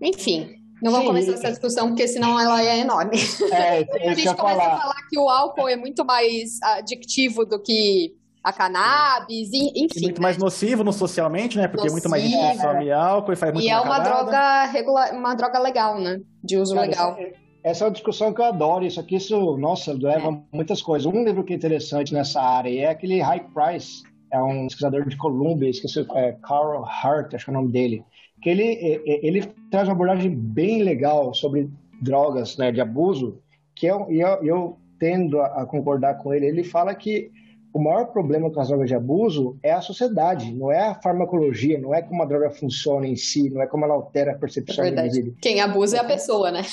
Enfim, não vou começar essa discussão, porque senão ela é enorme. É, a gente começa falar. a falar que o álcool é muito mais adictivo do que a cannabis, enfim. E muito né? mais nocivo no socialmente, né? Porque nocivo, muito mais gente consome álcool e faz muito E é uma droga, regula... uma droga legal, né? De uso Cara, legal. Essa é uma discussão que eu adoro. Isso aqui, isso, nossa, leva é. muitas coisas. Um livro que é interessante nessa área é aquele High Price. É um pesquisador de Columbia, esqueci, é Carl Hart, acho que é o nome dele. Que ele, ele traz uma abordagem bem legal sobre drogas né, de abuso, que eu, eu, eu tendo a, a concordar com ele. Ele fala que o maior problema com as drogas de abuso é a sociedade, não é a farmacologia, não é como a droga funciona em si, não é como ela altera a percepção é do indivíduo. Quem abusa é a pessoa, né?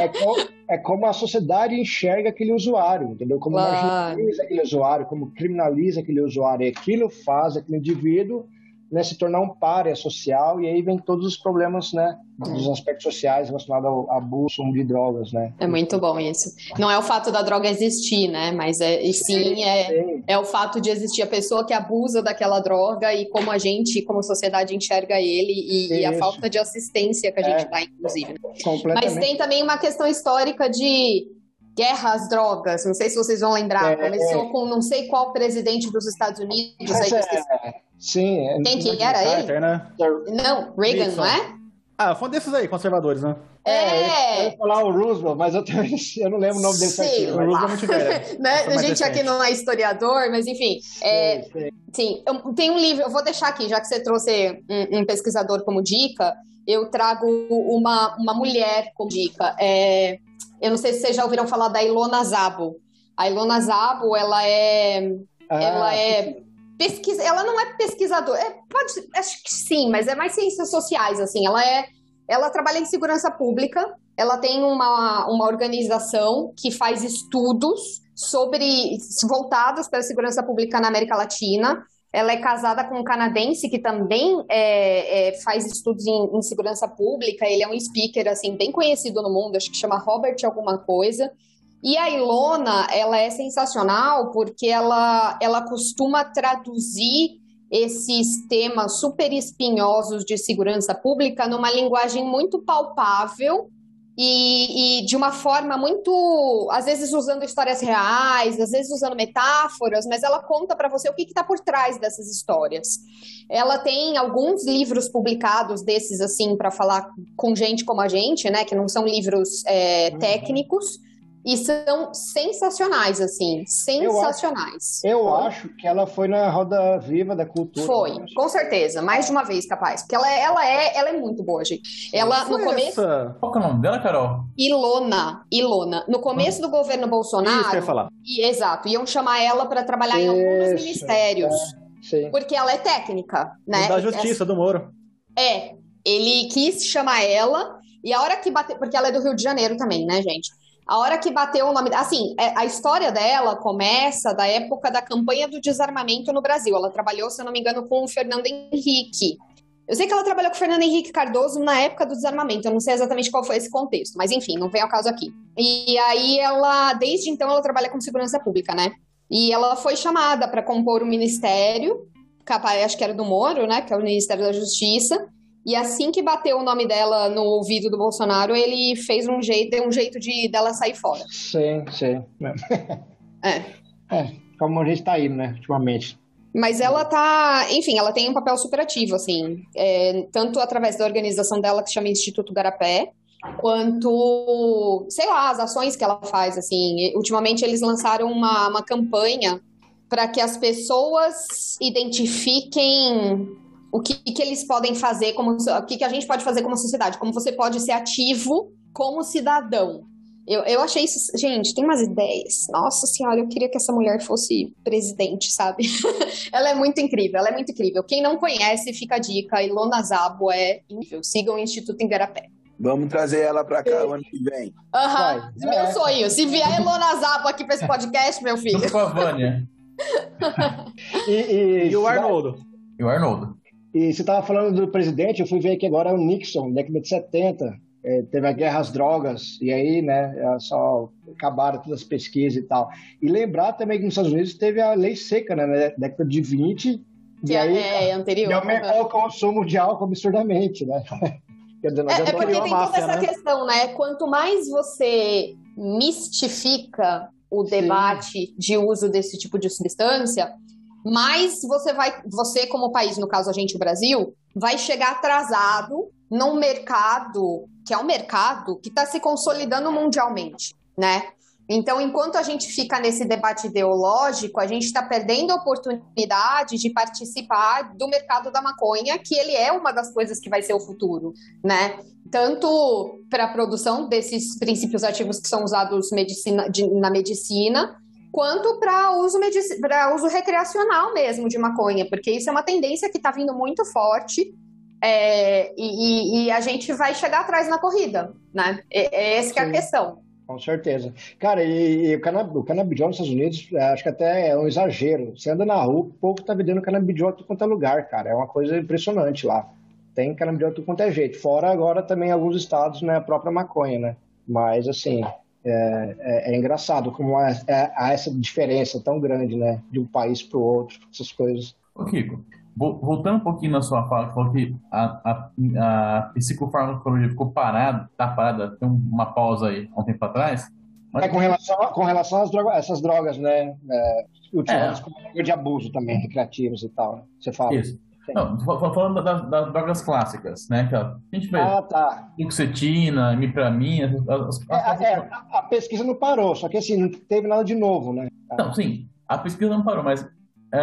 é, como, é como a sociedade enxerga aquele usuário, entendeu? Como claro. marginaliza aquele usuário, como criminaliza aquele usuário. E aquilo faz aquele indivíduo né, se tornar um párea social, e aí vem todos os problemas, né, dos uhum. aspectos sociais relacionados ao abuso de drogas, né. É muito bom isso. Não é o fato da droga existir, né, mas é, e sim, é, é o fato de existir a pessoa que abusa daquela droga e como a gente, como sociedade, enxerga ele e, e a falta de assistência que a gente é, dá, inclusive. Mas tem também uma questão histórica de guerra às drogas, não sei se vocês vão lembrar, é, começou é. com não sei qual presidente dos Estados Unidos. Aí, é, sim. É Quem que era Carter, ele? Né? Não, Reagan, Nixon. não é? Ah, foi um desses aí, conservadores, né? É, eu ia falar o Roosevelt, mas eu, também, eu não lembro o nome dele certinho. O Roosevelt é muito velho. né? A gente aqui não é historiador, mas enfim. É, sim, eu, tem um livro, eu vou deixar aqui, já que você trouxe um, um pesquisador como dica, eu trago uma, uma mulher como dica. É, eu não sei se vocês já ouviram falar da Ilona Zabo. A Ilona Zabo, ela é. Ah, ela é. Pesquisa, ela não é pesquisadora. É, pode, acho que sim, mas é mais ciências sociais, assim. Ela é. Ela trabalha em segurança pública. Ela tem uma, uma organização que faz estudos sobre voltados para a segurança pública na América Latina. Ela é casada com um canadense que também é, é, faz estudos em, em, segurança pública. Ele é um speaker assim bem conhecido no mundo, acho que chama Robert alguma coisa. E a Ilona, ela é sensacional porque ela, ela costuma traduzir esses temas super espinhosos de segurança pública numa linguagem muito palpável e, e, de uma forma muito, às vezes usando histórias reais, às vezes usando metáforas, mas ela conta para você o que está por trás dessas histórias. Ela tem alguns livros publicados desses assim para falar com gente como a gente, né, que não são livros é, uhum. técnicos. E são sensacionais, assim, sensacionais. Eu, acho, eu acho, que ela foi na Roda Viva da Cultura. Foi, com certeza, mais de uma vez capaz, porque ela, é, ela é, ela é muito boa, gente. Ela no começo. Essa... Qual é o nome dela, Carol? Ilona, Ilona. No começo do governo Bolsonaro. Isso que eu ia falar. E, exato, iam chamar ela para trabalhar em alguns ministérios. É, porque ela é técnica, né? Da Justiça, do Moro. É, ele quis chamar ela e a hora que bateu, porque ela é do Rio de Janeiro também, né, gente? A hora que bateu o nome, assim, é, a história dela começa da época da campanha do desarmamento no Brasil. Ela trabalhou, se eu não me engano, com o Fernando Henrique. Eu sei que ela trabalhou com o Fernando Henrique Cardoso na época do desarmamento, eu não sei exatamente qual foi esse contexto, mas enfim, não vem ao caso aqui. E aí ela, desde então, ela trabalha com segurança pública, né? E ela foi chamada para compor o ministério, capaz, acho que era do Moro, né? Que é o Ministério da Justiça. E assim que bateu o nome dela no ouvido do Bolsonaro, ele fez um jeito, deu um jeito de dela sair fora. Sim, sim. É. É, como a gente tá indo, né, ultimamente. Mas ela tá, enfim, ela tem um papel super ativo, assim, é, tanto através da organização dela que chama Instituto Garapé, quanto, sei lá, as ações que ela faz, assim. Ultimamente eles lançaram uma, uma campanha para que as pessoas identifiquem o que, que eles podem fazer, como, o que, que a gente pode fazer como sociedade, como você pode ser ativo como cidadão. Eu, eu achei isso. Gente, tem umas ideias. Nossa senhora, eu queria que essa mulher fosse presidente, sabe? ela é muito incrível, ela é muito incrível. Quem não conhece, fica a dica. Ilona Zabo é incrível. Sigam o Instituto Igarapé. Vamos trazer ela para cá o ano que vem. Aham, uhum. meu é. sonho. Se vier Ilona Zabo aqui para esse podcast, meu filho. Com a Vânia. e, e, e o Arnoldo. E o Arnoldo. E você estava falando do presidente, eu fui ver aqui agora o Nixon, década de 70, é, teve a guerra às drogas, e aí, né, é só acabaram todas as pesquisas e tal. E lembrar também que nos Estados Unidos teve a lei seca, né, na década de 20, que e é, aí é, anterior, e aumentou o consumo de álcool absurdamente, né? Dizer, é, é porque tem toda essa né? questão, né? Quanto mais você mistifica o debate Sim. de uso desse tipo de substância, mais você vai, você como país, no caso a gente, o Brasil, vai chegar atrasado num mercado que é um mercado que está se consolidando mundialmente, né? Então, enquanto a gente fica nesse debate ideológico, a gente está perdendo a oportunidade de participar do mercado da maconha, que ele é uma das coisas que vai ser o futuro, né? Tanto para a produção desses princípios ativos que são usados medicina, de, na medicina, quanto para uso, para uso recreacional mesmo de maconha, porque isso é uma tendência que está vindo muito forte é, e, e, a gente vai chegar atrás na corrida, né? É, é essa que é a questão. Com certeza. Cara, e, e o, canab o canabidiol nos Estados Unidos, é, acho que até é um exagero. Você anda na rua, o povo tá vendendo canabidiol tudo quanto é lugar, cara. É uma coisa impressionante lá. Tem canabidiol tudo quanto é jeito. Fora agora também alguns estados, né, a própria maconha, né? Mas, assim, é, é, é, engraçado como há, é, há, essa diferença tão grande, né, de um país para o outro, essas coisas. Ô, Kiko, voltando um pouquinho na sua fala, falou que a, a, a psicofarmacologia ficou parada, tá parada, tem uma pausa aí há um tempo atrás. Mas... É com relação, com relação às drogas, essas drogas, né, é, utilizadas é. como de abuso também, recreativos e tal, né? você fala. Isso. Não, falando das, das, drogas clássicas, né? Que a gente vê ah, tá. fluoxetina, imipramina... As, as, é, é, a, pesquisa não parou, só que assim, não teve nada de novo, né? Não, sim, a pesquisa não parou, mas é,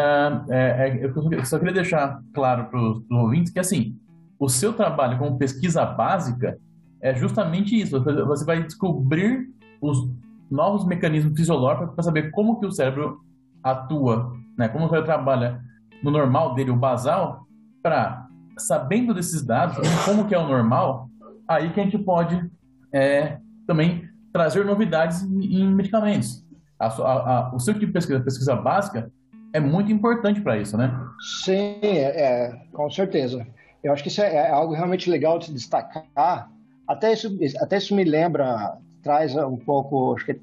é, é eu só queria deixar claro para os ouvintes que, assim, o seu trabalho como pesquisa básica é justamente isso. Você vai descobrir os novos mecanismos fisiológicos para saber como que o cérebro atua, né? Como ele trabalha no normal dele, o basal, para, sabendo desses dados, como que é o normal, aí que a gente pode é, também trazer novidades em, em medicamentos. A, a, a, o seu tipo de pesquisa, pesquisa básica, é muito importante para isso, né? Sim, é, é, com certeza. Eu acho que isso é, é, algo realmente legal de se destacar. Até isso, até isso me lembra, traz um pouco, acho que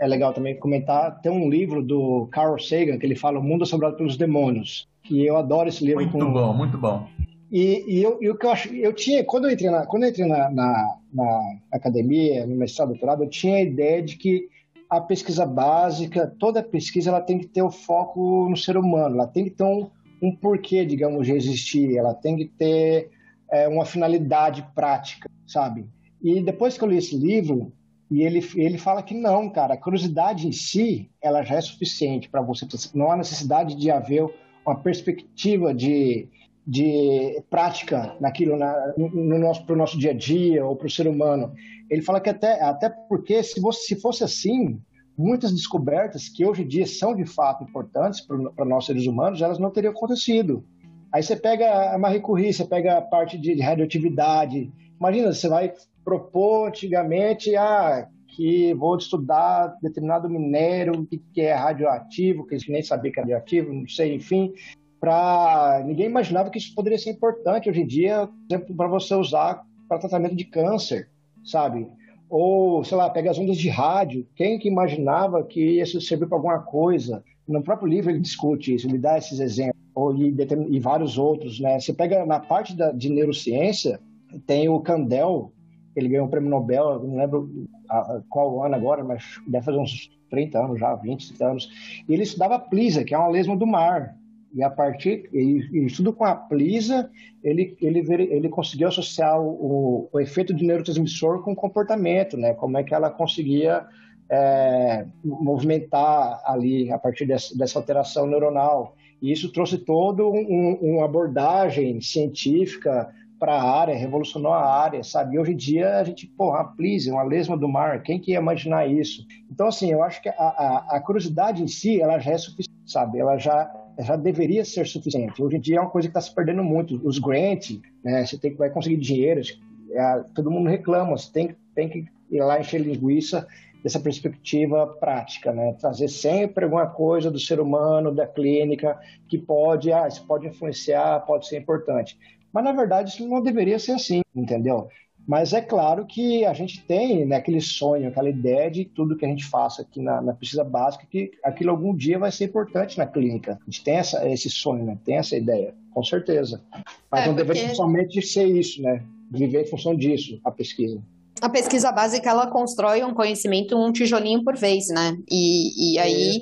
é legal também comentar, tem um livro do Carl Sagan que ele fala O Mundo Assombrado pelos Demônios que eu adoro esse livro. Muito com... bom, muito bom. E, e, eu, e o que eu acho, eu tinha, quando eu entrei na, quando eu entrei na, na, na academia, no mestrado, doutorado, eu tinha a ideia de que a pesquisa básica, toda pesquisa, ela tem que ter o foco no ser humano, ela tem que ter um, um porquê, digamos, de existir, ela tem que ter é, uma finalidade prática, sabe? E depois que eu li esse livro, E ele, ele fala que não, cara, a curiosidade em si, ela já é suficiente para você. Não há necessidade de haver uma perspectiva de, de prática naquilo, na, no nosso, para o nosso dia a dia ou para o ser humano. Ele fala que até, até porque se, você, se fosse assim, muitas descobertas que hoje em dia são de fato importantes para nós seres humanos, elas não teriam acontecido. Aí você pega a Marie Curie, você pega a parte de radioatividade. Imagina, você vai propor antigamente ah, que vou estudar determinado minério, que, que é radioativo, que a gente nem sabia que era radioativo, não sei, enfim. Pra... Ninguém imaginava que isso poderia ser importante hoje em dia, por exemplo, para você usar para tratamento de câncer, sabe? ou, sei lá, pega as ondas de rádio. Quem que imaginava que isso servir para alguma coisa? No próprio livro ele discute isso, ele dá esses exemplos, ou, e, e vários outros, né? Você pega na parte da, de neurociência, tem o Candel, ele ganhou um prêmio Nobel, não lembro a, qual ano agora, mas deve fazer uns 30 anos já, 20, 30 anos. E ele estudava Plisa, que é uma lesma do mar. E a partir, e, e tudo com a Plisa, ele, ele, ele conseguiu associar o, o efeito de neurotransmissor com o comportamento, né? Como é que ela conseguia é, movimentar ali a partir dessa, dessa alteração neuronal. E isso trouxe toda um, uma abordagem científica para a área, revolucionou a área, sabe? E hoje em dia a gente, porra, please, uma lesma do mar, quem que ia imaginar isso? Então, assim, eu acho que a, a, a curiosidade em si, ela já é suficiente, sabe? Ela já já deveria ser suficiente. Hoje em dia é uma coisa que está se perdendo muito. Os grants, né, você tem que vai conseguir dinheiro, é, todo mundo reclama, você tem, tem que ir lá encher linguiça dessa perspectiva prática, né? Trazer sempre alguma coisa do ser humano, da clínica, que pode, ah, isso pode influenciar, pode ser importante. Mas na verdade isso não deveria ser assim, entendeu? Mas é claro que a gente tem né, aquele sonho, aquela ideia de tudo que a gente faça aqui na, na pesquisa básica, que aquilo algum dia vai ser importante na clínica. A gente tem essa, esse sonho, né? tem essa ideia, com certeza. Mas é, não porque... deveria somente ser isso, né? Viver em função disso, a pesquisa a pesquisa básica ela constrói um conhecimento um tijolinho por vez, né? E, e aí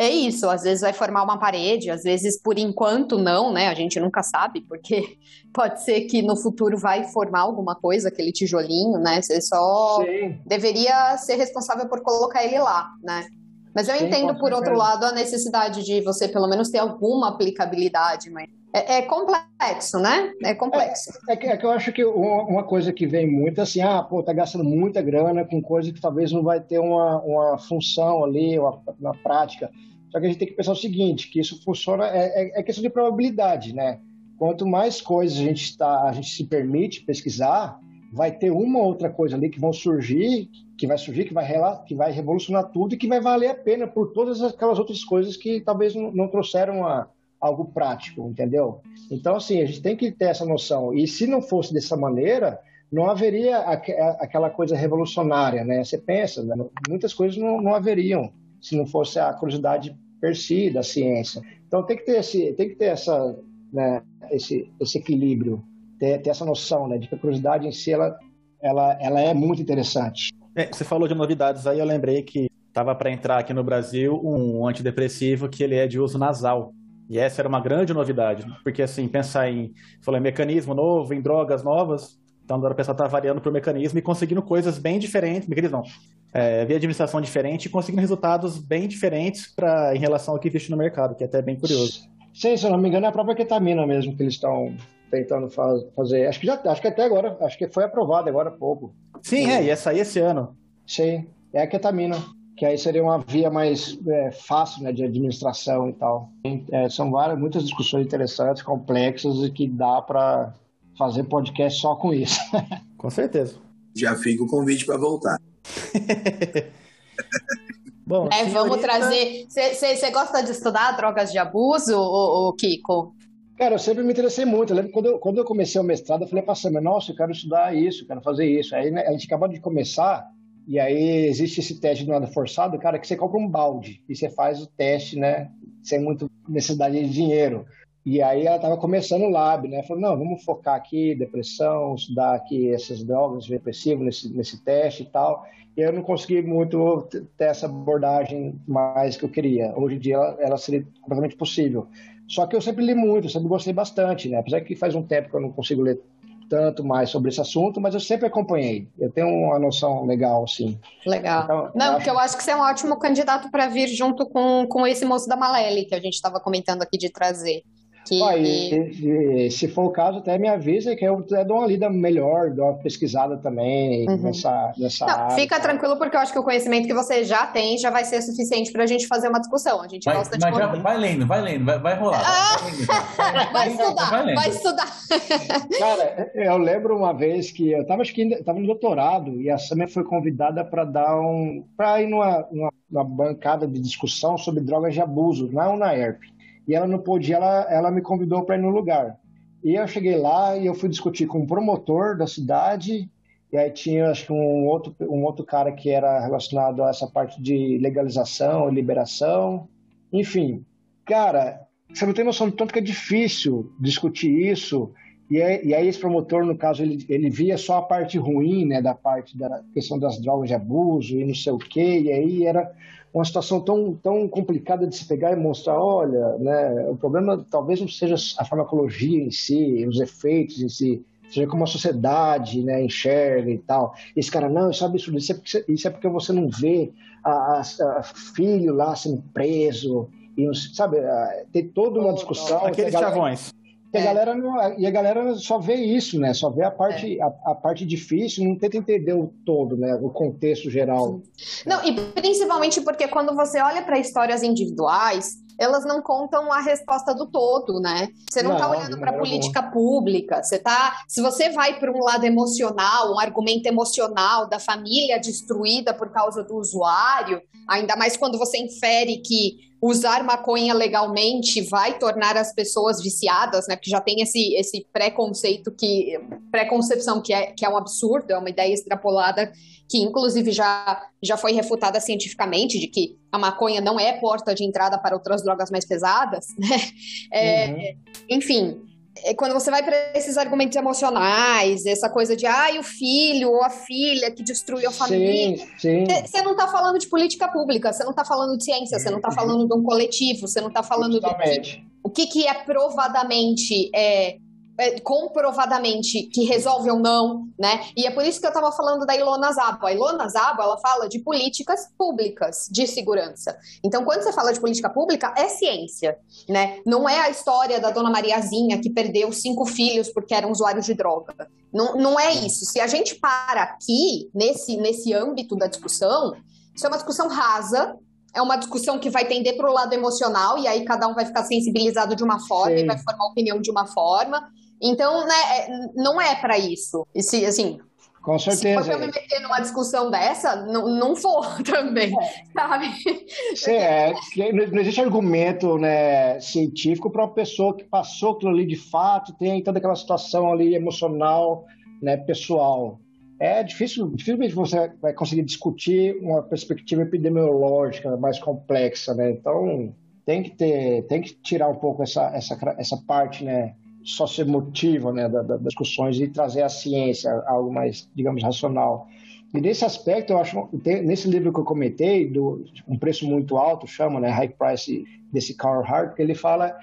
é isso, às vezes vai formar uma parede, às vezes por enquanto não, né? A gente nunca sabe, porque pode ser que no futuro vai formar alguma coisa, aquele tijolinho, né? Você só Sim. deveria ser responsável por colocar ele lá, né? Mas eu Sim, entendo, por outro lado, a necessidade de você pelo menos ter alguma aplicabilidade, mas é, é complexo, né? É complexo. É, é, que, é, que, eu acho que uma coisa que vem muito é assim, ah, pô, tá gastando muita grana com coisa que talvez não vai ter uma, uma função ali, uma, na prática. Só que a gente tem que pensar o seguinte, que isso funciona, é, é, é questão de probabilidade, né? Quanto mais coisas a gente, está, a gente se permite pesquisar, vai ter uma ou outra coisa ali que vão surgir, que vai surgir, que vai, que vai revolucionar tudo e que vai valer a pena por todas aquelas outras coisas que talvez não, não trouxeram a, algo prático, entendeu? Então, assim, a gente tem que ter essa noção. E se não fosse dessa maneira, não haveria aquela coisa revolucionária, né? Você pensa, né? muitas coisas não, não haveriam se não fosse a curiosidade per si da ciência. Então tem que ter esse, tem que ter essa, né, esse, esse equilíbrio, ter, ter, essa noção, né, de que a curiosidade em si ela, ela, ela é muito interessante. É, você falou de novidades aí, eu lembrei que estava para entrar aqui no Brasil um antidepressivo que ele é de uso nasal. E essa era uma grande novidade, porque assim, pensar em, falou, em mecanismo novo, em drogas novas, então agora o pessoal está variando para o mecanismo e conseguindo coisas bem diferentes, mecanismo não, é, via administração diferente e conseguindo resultados bem diferentes pra, em relação ao que existe no mercado, que é até bem curioso. Sim, se eu não me engano, é a própria ketamina mesmo que eles estão tentando faz, fazer. Acho que já, acho que até agora, acho que foi aprovado agora há pouco. Sim, é, ia sair esse ano. Sim, é a ketamina, que aí seria uma via mais é, fácil né, de administração e tal. É, são várias, muitas discussões interessantes, complexas e que dá para fazer podcast só com isso. com certeza. Já fica o convite para voltar. Bom, é, vamos trazer. Você gosta de estudar drogas de abuso, o Kiko? Cara, eu sempre me interessei muito. Eu lembro quando eu, quando eu comecei o mestrado, eu falei para Sam, nossa, eu quero estudar isso, quero fazer isso. Aí né, a gente acabou de começar, e aí existe esse teste de nada forçado, cara, que você compra um balde e você faz o teste, né, sem muita necessidade de dinheiro. E aí ela estava começando o lab, né? Falou, não, vamos focar aqui, depressão, estudar aqui essas drogas depressivas nesse, nesse teste e tal. E eu não consegui muito ter essa abordagem mais que eu queria. Hoje em dia ela, ela seria completamente possível. Só que eu sempre li muito, eu sempre gostei bastante, né? Apesar que faz um tempo que eu não consigo ler tanto mais sobre esse assunto, mas eu sempre acompanhei. Eu tenho uma noção legal, sim. Legal. Então, Não, eu porque eu acho que você é um ótimo candidato para vir junto com, com esse moço da Malele, que a gente estava comentando aqui de trazer. Que... Ah, e, e, se for o caso, até me avisa que eu até dou uma lida melhor, dou uma pesquisada também uhum. nessa, nessa Não, área. Fica tranquilo, porque eu acho que o conhecimento que você já tem já vai ser suficiente para a gente fazer uma discussão. A gente vai, gosta de mas já, vai lendo, vai lendo, vai, vai rolar. Ah! Vai, vai, estudar, vai, vai, estudar. Cara, eu lembro uma vez que eu estava acho que estava no doutorado e a Samia foi convidada para dar um. para ir numa, numa, numa, bancada de discussão sobre drogas de abuso, na UNAERP e ela não pôde, ela, ela me convidou para ir no lugar. E eu cheguei lá e eu fui discutir com um promotor da cidade, e aí tinha acho que um outro, um outro cara que era relacionado a essa parte de legalização, liberação, enfim. Cara, você não tem noção do tanto que é difícil discutir isso. E aí, e aí esse promotor, no caso, ele, ele via só a parte ruim, né, da parte da questão das drogas de abuso e não sei o quê, e aí era uma situação tão, tão complicada de se pegar e mostrar, olha, né, o problema talvez não seja a farmacologia em si, os efeitos em si, seja como a sociedade né, enxerga e tal. Esse cara, não, sabe isso, isso é porque, isso é porque você não vê a, a, a filho lá sendo preso, e, sabe, tem toda uma discussão. Aqueles chavões. E a, é. galera não, e a galera só vê isso, né? Só vê a parte, é. a, a, parte difícil, não tenta entender o todo, né? O contexto geral. Não, e principalmente porque quando você olha para histórias individuais, elas não contam a resposta do todo, né? Você não, está olhando para a política pública, você tá, se você vai para um lado emocional, um argumento emocional da família destruída por causa do usuário, ainda mais quando você infere que usar maconha legalmente vai tornar as pessoas viciadas, né? Porque já tem esse, esse preconceito que preconcepção que é, que é um absurdo, é uma ideia extrapolada que inclusive já, já foi refutada cientificamente de que a maconha não é porta de entrada para outras drogas mais pesadas, né? É, uhum. Enfim, é quando você vai para esses argumentos emocionais, essa coisa de ai, o filho ou a filha que destruiu a família. Você não está falando de política pública, você não está falando de ciência, você não está falando de um coletivo, você não está falando Justamente. de o que, que é provadamente é, comprovadamente que resolve ou não, né? E é por isso que eu estava falando da Ilona Zabo. A Ilona Zabo, ela fala de políticas públicas de segurança. Então, quando você fala de política pública, é ciência, né? Não é a história da dona Mariazinha que perdeu cinco filhos porque era um usuário de droga. Não, não é isso. Se a gente para aqui, nesse, nesse âmbito da discussão, isso é uma discussão rasa, é uma discussão que vai tender para o lado emocional, e aí cada um vai ficar sensibilizado de uma forma Sim. e vai formar opinião de uma forma. Então, né, é, não é para isso. E se, assim, com certeza. Se eu me meter numa discussão dessa, não, não for também, sabe? Sim, é, não existe argumento né, científico para uma pessoa que passou aquilo ali de fato, tem toda aquela situação ali emocional, né, pessoal. É difícil, dificilmente você vai conseguir discutir uma perspectiva epidemiológica mais complexa, né? Então, tem que ter, tem que tirar um pouco essa, essa, essa parte, né, socioemotiva né, das da discussões e trazer a ciência, algo mais, digamos, racional. E nesse aspecto, eu acho, nesse livro que eu comentei, do um preço muito alto, chama, né, High Price, desse Carl Hart, ele fala,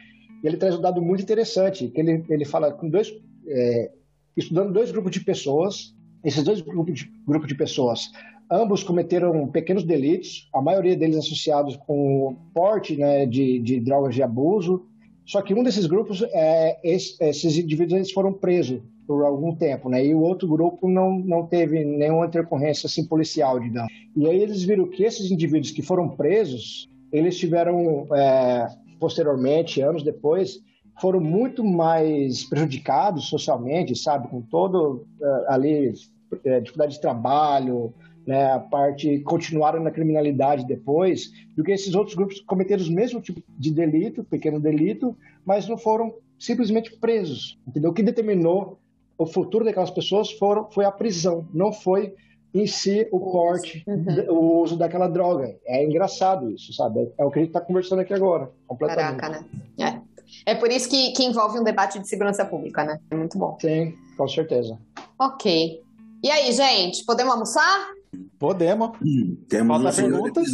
ele traz um dado muito interessante, que ele, ele fala com dois, é, estudando dois grupos de pessoas, esses dois grupos de, grupos de pessoas, ambos cometeram pequenos delitos, a maioria deles associados com porte né, de, de drogas de abuso, só que um desses grupos, é, esses indivíduos foram presos por algum tempo, né? E o outro grupo não, não teve nenhuma intercorrência assim, policial, digamos. E aí eles viram que esses indivíduos que foram presos, eles tiveram, é, posteriormente, anos depois, foram muito mais prejudicados socialmente, sabe? Com todo uh, ali, uh, dificuldade de trabalho, né, a parte continuaram na criminalidade depois, do que esses outros grupos cometeram o mesmo tipo de delito, pequeno delito, mas não foram simplesmente presos. Entendeu? O que determinou o futuro daquelas pessoas foram, foi a prisão, não foi em si o porte, uhum. o uso daquela droga. É engraçado isso, sabe? É o que a gente está conversando aqui agora, completamente. Caraca, né? É. É por isso que, que envolve um debate de segurança pública, né? É muito bom. Sim, com certeza. Ok. E aí, gente, podemos almoçar? Podemos. Hum, temos Falta perguntas?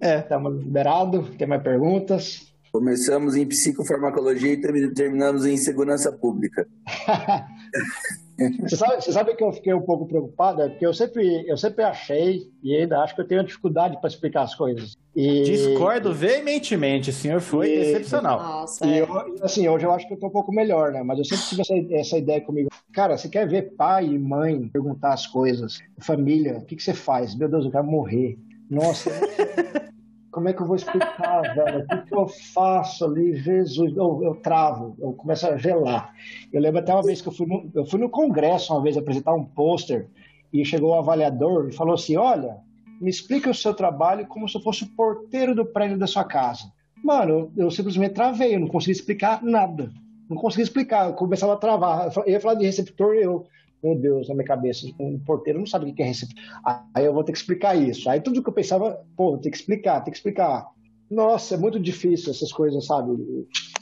É, estamos liberados. Tem mais perguntas? Começamos em psicofarmacologia e terminamos em segurança pública. você, sabe, você sabe que eu fiquei um pouco preocupado? É porque eu sempre, eu sempre achei, e ainda acho que eu tenho dificuldade para explicar as coisas. E... Discordo veementemente, o senhor foi e... excepcional. Nossa, e é. eu, assim, hoje eu acho que eu tô um pouco melhor, né? Mas eu sempre tive essa, essa ideia comigo. Cara, você quer ver pai e mãe perguntar as coisas, família, o que, que você faz? Meu Deus, eu quero morrer. Nossa, como é que eu vou explicar, velho? O que, que eu faço ali? Jesus, eu, eu travo, eu começo a gelar. Eu lembro até uma vez que eu fui no, eu fui no congresso uma vez apresentar um pôster e chegou o avaliador e falou assim: Olha, me explica o seu trabalho como se eu fosse o porteiro do prédio da sua casa. Mano, eu, eu simplesmente travei, eu não consegui explicar nada. Não consegui explicar, eu começava a travar. Eu ia falar de receptor, eu meu Deus, na minha cabeça, um porteiro não sabe o que é receptor. Aí eu vou ter que explicar isso. Aí tudo que eu pensava, pô, tem que explicar, tem que explicar. Nossa, é muito difícil essas coisas, sabe?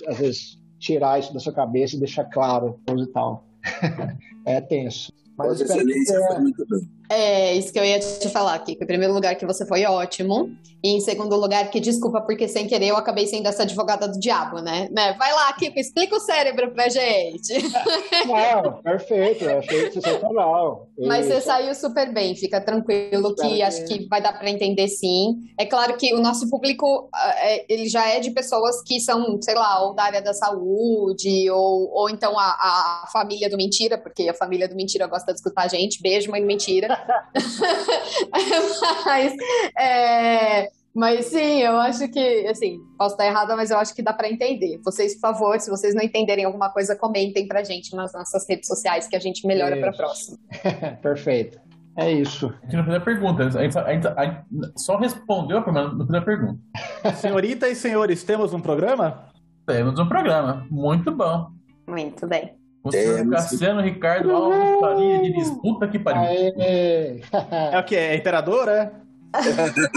Às vezes tirar isso da sua cabeça e deixar claro, coisa e tal. é tenso. Mas Vossa Excelência que... foi muito bem. É, isso que eu ia te falar, aqui. Em primeiro lugar, que você foi ótimo. E em segundo lugar, que desculpa, porque sem querer eu acabei sendo essa advogada do diabo, né? né? Vai lá, Kiko, explica o cérebro pra gente. Não, perfeito, eu achei sensacional. Mas você saiu super bem, fica tranquilo que acho que vai dar para entender sim. É claro que o nosso público, é, ele já é de pessoas que são, sei lá, ou da área da saúde, ou, ou então a, a família do Mentira, porque a família do Mentira gosta de escutar a gente. Beijo, mãe do Mentira. mas, é, mas sim, eu acho que, assim, posso estar errada, mas eu acho que dá para entender. Vocês, por favor, se vocês não entenderem alguma coisa, comentem pra gente nas nossas redes sociais que a gente melhora para próxima. Perfeito. É isso. A gente não fez a pergunta, a gente, a gente, a gente só respondeu a primeira, não fez a pergunta. Senhorita e senhores, temos um programa? Temos um programa, muito bom. Muito bem. O senhor Cassiano Ricardo Alves Faria de disputa que pariu. É o que? É imperador, é?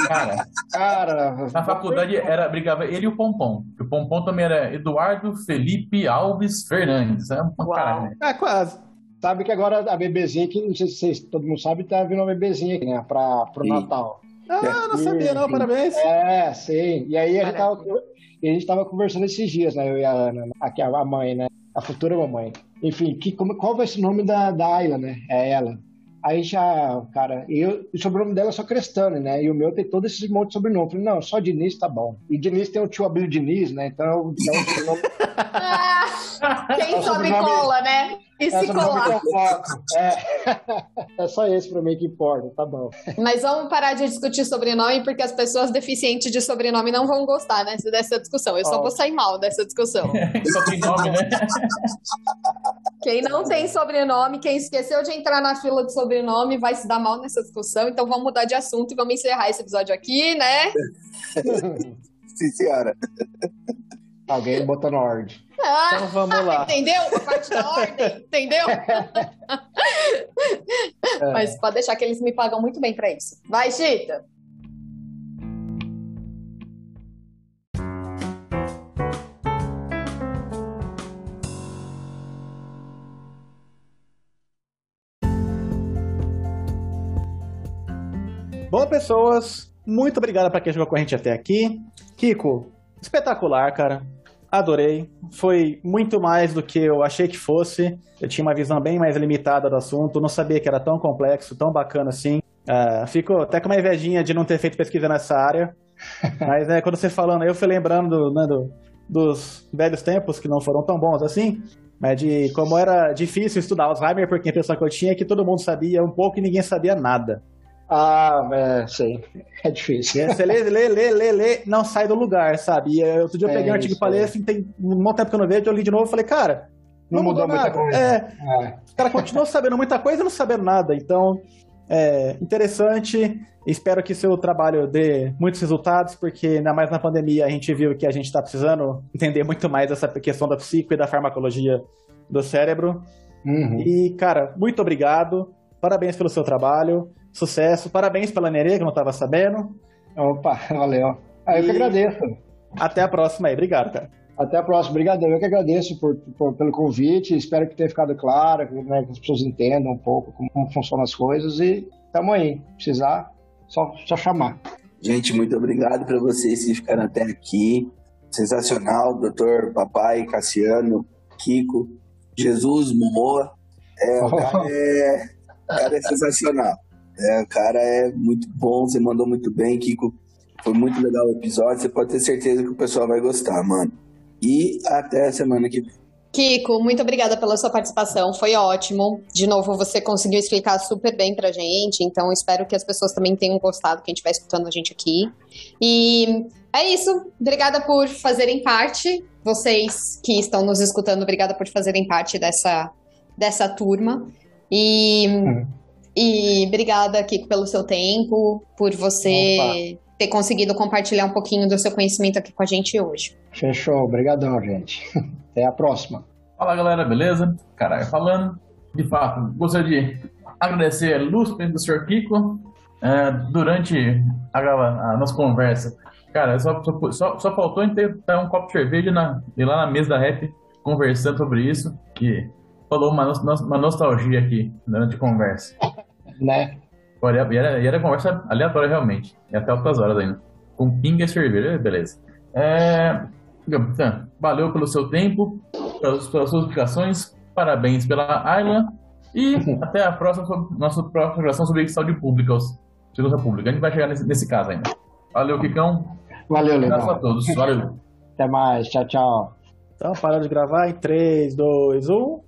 Cara, cara, na faculdade era, brigava ele e o Pompom. O Pompom também era Eduardo Felipe Alves Fernandes. É uma caralho. É, quase. Sabe que agora a bebezinha, que não sei se vocês, todo mundo sabe, tá vindo uma bebezinha aqui, né? Pra, pro sim. Natal. Ah, não sabia, não, parabéns. É, sim. E aí a gente, tava, a gente tava conversando esses dias, né? Eu e a Ana, aqui a mãe, né? A futura mamãe. Enfim, que, como, qual vai ser o nome da, da Ayla, né? É ela. Aí já, cara, eu, o sobrenome dela é só Crestane, né? E o meu tem todos esses monte de sobrenome. falei, não, só Diniz tá bom. E Diniz tem o tio Abílio Diniz, né? Então, então o sobrenome. Quem é sobe cola, né? E se colar. É. é só esse pra mim que importa, tá bom. Mas vamos parar de discutir sobrenome, porque as pessoas deficientes de sobrenome não vão gostar né, dessa discussão. Eu só oh. vou sair mal dessa discussão. só tem nome, né? Quem não tem sobrenome, quem esqueceu de entrar na fila de sobrenome, vai se dar mal nessa discussão. Então vamos mudar de assunto e vamos encerrar esse episódio aqui, né? Sim, senhora. Alguém botando ordem. Ah, então vamos lá. Entendeu? A parte da ordem, entendeu? É. Mas pode deixar que eles me pagam muito bem para isso. Vai, Chita! Bom, pessoas, muito obrigado para quem jogou com a gente até aqui. Kiko, espetacular, cara. Adorei. Foi muito mais do que eu achei que fosse. Eu tinha uma visão bem mais limitada do assunto. Não sabia que era tão complexo, tão bacana assim. Uh, fico até com uma invejinha de não ter feito pesquisa nessa área. Mas, né, quando você falando, eu fui lembrando né, do, dos velhos tempos que não foram tão bons assim. Mas de como era difícil estudar Alzheimer, porque a impressão que eu tinha é que todo mundo sabia um pouco e ninguém sabia nada. Ah, é, sei. É difícil. Você lê, lê, lê, lê, lê, não sai do lugar, sabe? E outro dia eu peguei é um artigo e falei assim, tem um bom tempo que eu não vejo, eu li de novo e falei, cara, não, não mudou, mudou muita coisa. É, é. Os caras continuam sabendo muita coisa e não sabendo nada. Então, é interessante. Espero que seu trabalho dê muitos resultados, porque ainda mais na pandemia a gente viu que a gente está precisando entender muito mais essa questão da psico e da farmacologia do cérebro. Uhum. E, cara, muito obrigado. Parabéns pelo seu trabalho. Sucesso. Parabéns pela Nerê, que eu não estava sabendo. Opa, valeu. Ah, eu e... que agradeço. Até a próxima aí. Obrigado, cara. Até a próxima. Obrigadão. Eu que agradeço por, por, pelo convite. Espero que tenha ficado claro, né, que as pessoas entendam um pouco como, como funcionam as coisas. E tamo aí. Precisar, só, só chamar. Gente, muito obrigado para vocês que ficaram até aqui. sensacional, doutor Papai, Cassiano, Kiko, Jesus, Momoa. É, o cara é, o cara é sensacional. É, o cara é muito bom, você mandou muito bem, Kiko. Foi muito legal o episódio, você pode ter certeza que o pessoal vai gostar, mano. E até a semana que vem. Kiko, muito obrigada pela sua participação, foi ótimo. De novo, você conseguiu explicar super bem pra gente, então espero que as pessoas também tenham gostado, quem estiver escutando a gente aqui. E é isso, obrigada por fazerem parte, vocês que estão nos escutando, obrigada por fazerem parte dessa, dessa turma. E, e obrigada, Kiko, pelo seu tempo, por você ter conseguido compartilhar um pouquinho do seu conhecimento aqui com a gente hoje. Fechou, obrigadão, gente. Até a próxima. Fala galera, beleza? Caralho, falando. De fato, gostaria de agradecer a luz do Sr. Kiko é, durante a, a, nossa conversa. Cara, só, só, só faltou em ter, ter, um copo de cerveja na, lá na mesa da rap conversando sobre isso, que falou uma, uma nostalgia aqui durante a conversa. Né? E era, e era conversa aleatória realmente. E até outras horas ainda. Com pinga e cerveja, beleza. É, valeu pelo seu tempo, pelas, pelas suas explicações, parabéns pela Ayla e até a próxima, nossa próxima geração sobre saúde pública, segurança pública. A gente vai chegar nesse, nesse caso ainda. Valeu, Kikão. Valeu. Abraço a todos. Valeu. Até mais. Tchau, tchau. Então, para de gravar em 3, 2, 1.